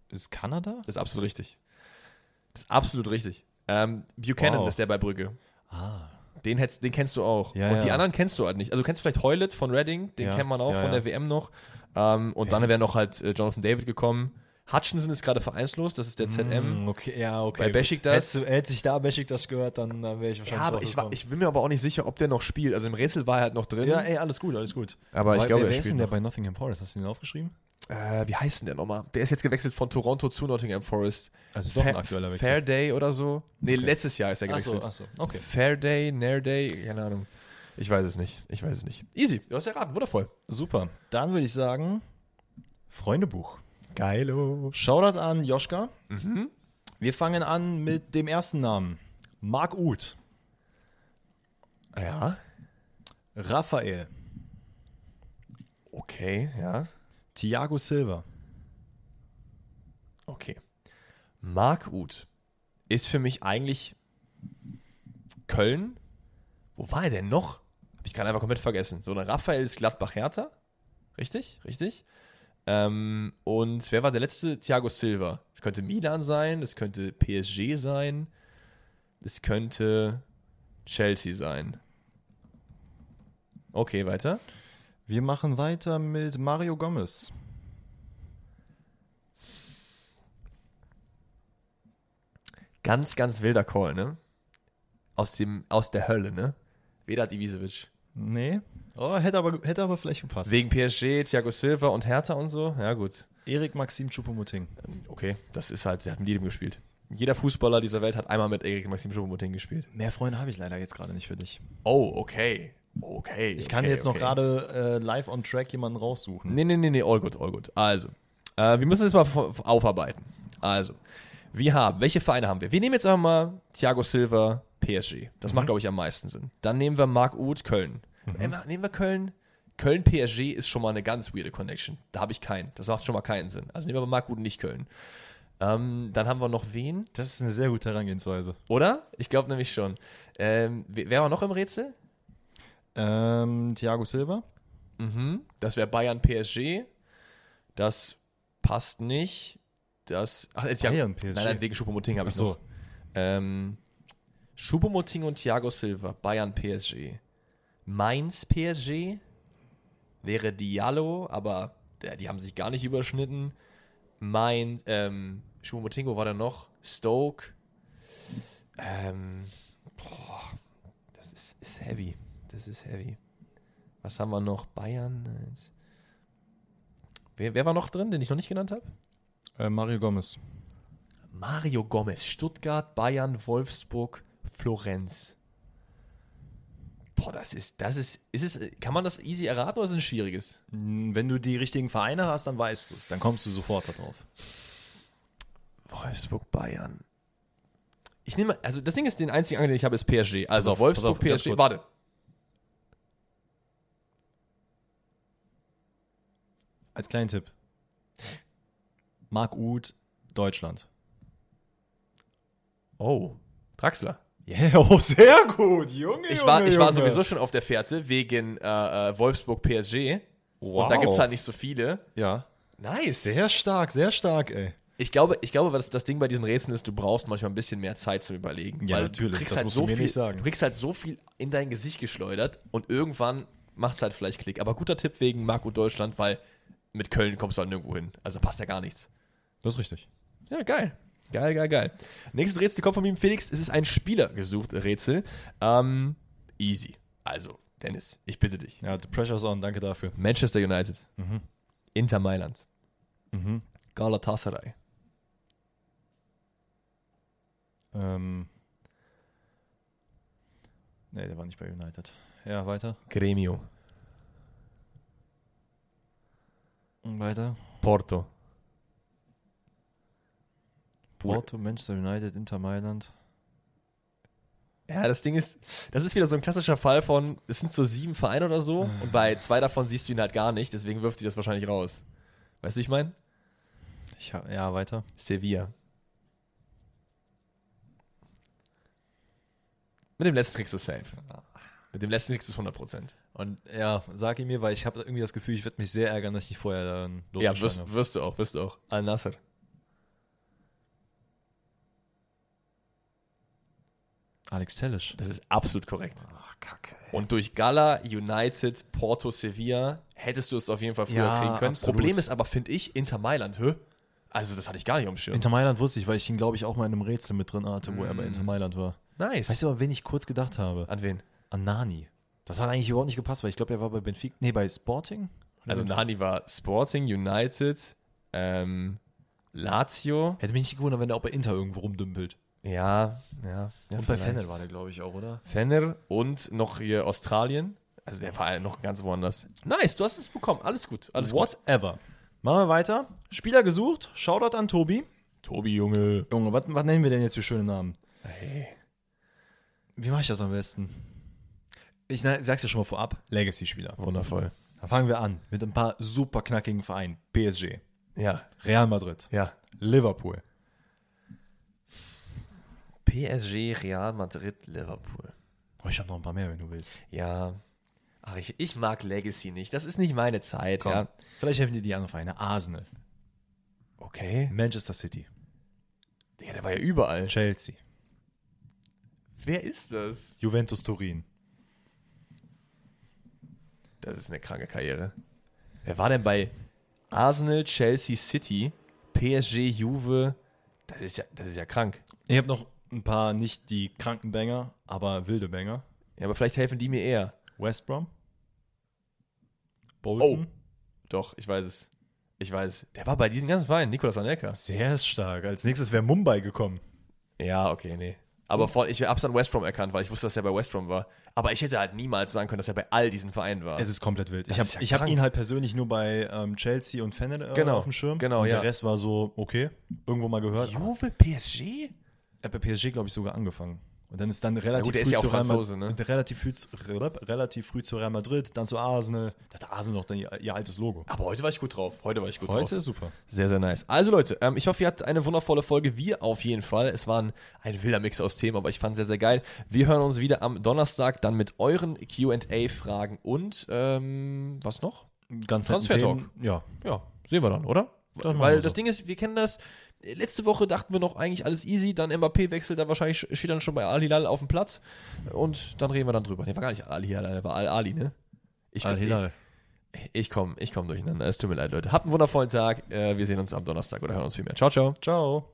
Ist Kanada? Das ist absolut richtig. Das ist absolut richtig. Ähm, Buchanan Wow. ist der bei Brügge. Ah. Den, hättest, den kennst du auch. Ja, und die ja. anderen kennst du halt nicht. Also du kennst vielleicht Heulet von Reading, den Ja, kennt man auch von der WM noch. Ähm, und dann wäre noch halt äh, Jonathan David gekommen. Hutchinson ist gerade vereinslos, das ist der ZM. Mm, okay, ja, okay. Bei Hättest du- Hätte ich da Besiktas gehört, dann, dann wäre ich wahrscheinlich Ja, aber ich, war, ich bin mir aber auch nicht sicher, ob der noch spielt. Also im Rätsel war er halt noch drin. Ja, ey, alles gut, alles gut. aber ich Weil- glaube, wer, er wer ist denn der noch. bei Nottingham Forest? Hast du den aufgeschrieben? Äh, wie heißt denn der nochmal? Der ist jetzt gewechselt von Toronto zu Nottingham Forest. Also doch ein Fair- aktueller Wechsel. Fairday oder so? Nee, Okay. letztes Jahr ist er gewechselt. achso, okay. Fairday, Nairday, keine Ahnung. Ich weiß es nicht. Ich weiß es nicht. Easy, du hast erraten, wundervoll. Super. Dann würde ich sagen, Freundebuch. Geilo. Shoutout an Joschka. Mhm. Wir fangen an mit dem ersten Namen. Marc Uth. Ja, Raphael. okay, ja, Thiago Silva. okay. Marc Uth ist für mich eigentlich Köln. Wo war er denn noch? Habe ich gerade einfach komplett vergessen. So, eine Raphael ist Gladbach-Hertha. Richtig, richtig. Ähm, und wer war der letzte? Thiago Silva. Es könnte Milan sein, es könnte PSG sein, es könnte Chelsea sein. Okay, weiter. Wir machen weiter mit Mario Gomez. Ganz, ganz wilder Call, ne? Aus, dem, aus der Hölle, ne? Vedat Ibisevic. Nee. Oh, hätte aber, hätte aber vielleicht gepasst. Wegen PSG, Thiago Silva und Hertha und so. Ja, gut. Erik Maxim Choupo-Moting. Okay, das ist halt, der hat mit jedem gespielt. Jeder Fußballer dieser Welt hat einmal mit Erik Maxim Choupo-Moting gespielt. Mehr Freunde habe ich leider jetzt gerade nicht für dich. Oh, okay. Okay. Ich kann okay, jetzt noch okay. gerade äh, live on track jemanden raussuchen. Nee, nee, nee, nee, all gut, all gut. Also, äh, wir müssen das mal aufarbeiten. Also, wir haben, welche Vereine haben wir? Wir nehmen jetzt einfach mal Thiago Silva, PSG. Das macht, glaube ich, am meisten Sinn. Dann nehmen wir Marc Uth, Köln. Äh, nehmen wir Köln. Köln, PSG ist schon mal eine ganz weirde Connection. Da habe ich keinen. Das macht schon mal keinen Sinn. Also nehmen wir mal Marc Uth, nicht Köln. Ähm, dann haben wir noch wen? Das ist eine sehr gute Herangehensweise. Oder? Ich glaube nämlich schon. Ähm, wer war noch im Rätsel? Ähm, Thiago Silva. Mhm. Das wäre Bayern PSG. Das passt nicht. Das. Ach, äh, Thiago, Bayern, PSG. Nein, nein, wegen Schuppomoting habe ich so. noch. Ähm, Schuppomoting und Thiago Silva, Bayern PSG. Mainz PSG wäre Diallo, aber der, die haben sich gar nicht überschnitten. Mein, ähm, Schuppomoting, wo war der noch? Stoke. Ähm, boah, das ist, ist heavy. Das ist heavy. Was haben wir noch? Bayern. äh, Wer, wer war noch drin, den ich noch nicht genannt habe? Äh, Mario Gomez. Mario Gomez, Stuttgart, Bayern, Wolfsburg, Florenz. Boah, das ist, das ist, ist es, kann man das easy erraten oder ist es ein schwieriges? Mm, Wenn du die richtigen Vereine hast, dann weißt du es. Dann kommst du sofort darauf. Wolfsburg, Bayern. Ich nehme, also das Ding ist, den einzigen Angel, den ich habe, ist PSG. Also auf, Wolfsburg, auf, PSG. Warte. Als kleinen Tipp. Marc Uth, Deutschland. Oh, Draxler. Yeah, oh, sehr gut, Junge. Ich Junge, war, ich war Junge. sowieso schon auf der Fährte wegen äh, äh, Wolfsburg, PSG. Wow. Und da gibt es halt nicht so viele. Ja. Nice. Sehr stark, sehr stark, ey. Ich glaube, ich glaube, was das Ding bei diesen Rätseln ist, du brauchst manchmal ein bisschen mehr Zeit zum Überlegen. Ja, weil natürlich, Du kriegst, das halt musst so du mir viel, nicht sagen. du kriegst halt so viel in dein Gesicht geschleudert und irgendwann macht es halt vielleicht Klick. Aber guter Tipp wegen Marco Deutschland, weil mit Köln kommst du halt nirgendwo hin. Also passt ja gar nichts. Das ist richtig. Ja, geil. Geil, geil, geil. Nächstes Rätsel kommt von mir, Felix. Es ist ein Spieler gesucht, Rätsel. Ähm, easy. Also, Dennis, ich bitte dich. Ja, the pressure's on, danke dafür. Manchester United, Mhm. Inter Mailand, Mhm. Galatasaray, Ähm. Nee, der war nicht bei United. Ja, weiter. Gremio, Und weiter. Porto, Porto, Manchester United, Inter Mailand. Ja, das Ding ist, das ist wieder so ein klassischer Fall von, es sind so sieben Vereine oder so und bei zwei davon siehst du ihn halt gar nicht, deswegen wirft die das wahrscheinlich raus. Weißt du, wie ich meine? Ich hab, ja, weiter. Sevilla. Mit dem letzten kriegst du safe. Mit dem letzten du es 100%. Und ja, sag ihn mir, weil ich habe irgendwie das Gefühl, ich werde mich sehr ärgern, dass ich nicht vorher dann Ja, losgeschlagen wirst, habe. wirst du auch, wirst du auch. Al-Nasser. Alex Tellisch. Das ist absolut korrekt. Ach, kacke. Und durch Gala, United, Porto, Sevilla hättest du es auf jeden Fall früher Ja, kriegen können. absolut. Problem ist aber, finde ich, Inter Mailand, hä? Also, das hatte ich gar nicht auf dem Schirm. Inter Mailand wusste ich, weil ich ihn, glaube ich, auch mal in einem Rätsel mit drin hatte, wo er bei Inter Mailand war. nice. Weißt du, an wen ich kurz gedacht habe? An wen? An Nani. Das hat eigentlich überhaupt nicht gepasst, weil ich glaube, er war bei Benfica. Nee, bei Sporting? Also Nani war Sporting, United, ähm, Lazio. Hätte mich nicht gewundert, wenn er auch bei Inter irgendwo rumdümpelt. Ja, ja. ja Und bei. Fennel war der, glaube ich, auch, oder? Fenner und noch hier Australien. Also der war noch ganz woanders. Nice, du hast es bekommen. Alles gut. Alles gut. Whatever. Machen wir weiter. Spieler gesucht. Shoutout an Tobi. Tobi, Junge. Junge, was, was nennen wir denn jetzt für schöne Namen? Hey. Wie mache ich das am besten? Ich na- sag's ja schon mal vorab. Legacy-Spieler. Wundervoll. Dann fangen wir an mit ein paar super knackigen Vereinen. PSG, Ja, Real Madrid, ja. Liverpool, PSG, Real Madrid, Liverpool. Oh, ich habe noch ein paar mehr, wenn du willst. Ja. Ach, ich, ich mag Legacy nicht. Das ist nicht meine Zeit, ja. Vielleicht helfen dir die anderen Vereine. Arsenal, Okay. Manchester City, Digga, der war ja überall. Chelsea, Wer ist das? Juventus Turin, Das ist eine kranke Karriere. Wer war denn bei Arsenal, Chelsea, City, PSG, Juve? Das ist ja, das ist ja krank. Ich habe noch ein paar, nicht die kranken Banger, aber wilde Banger. Ja, aber vielleicht helfen die mir eher. West Brom, Bolton. Doch, ich weiß es. Ich weiß es. Der war bei diesen ganzen Vereinen, Nikolas Anelka. Sehr stark. Als nächstes wäre Mumbai gekommen. Ja, okay, nee. Aber vor, ich hab's an West Brom erkannt, weil ich wusste, dass er bei West Brom war. Aber ich hätte halt niemals sagen können, dass er bei all diesen Vereinen war. Es ist komplett wild. Das Ich habe ja hab ihn halt persönlich nur bei ähm, Chelsea und Fennel äh, Genau, auf dem Schirm. genau, und ja. Der Rest war so, okay, irgendwo mal gehört. Juve, PSG? Er hat bei PSG, glaube ich, sogar angefangen. Und dann ist dann relativ gut, früh ja zu Real Madrid, ne? relativ, früh zu, relativ früh zu Real Madrid, dann zu Arsenal. Da hat Arsenal noch dann ihr, ihr altes Logo. Aber heute war ich gut drauf. Heute war ich gut drauf. Heute ist super. Sehr, sehr nice. Also Leute, ähm, ich hoffe, ihr hattet eine wundervolle Folge. Wir auf jeden Fall. Es war ein, ein wilder Mix aus Themen, aber ich fand es sehr, sehr geil. Wir hören uns wieder am Donnerstag dann mit euren Q&A-Fragen und ähm, was noch? Ganz netten Transfer-Talk. Themen. Ja. Ja, sehen wir dann, oder? machen Weil das so. Ding ist, wir kennen das. Letzte Woche dachten wir noch eigentlich alles easy, dann Mbappé wechselt dann wahrscheinlich, steht dann schon bei Al Hilal auf dem Platz und dann reden wir dann drüber. Nee, war gar nicht Al Hilal, war Al Ali, ne? Ich, Al Hilal. Ich, ich komme ich komm durcheinander. Es tut mir leid, Leute. Habt einen wundervollen Tag. Äh, wir sehen uns am Donnerstag oder hören uns viel mehr. Ciao, ciao. Ciao.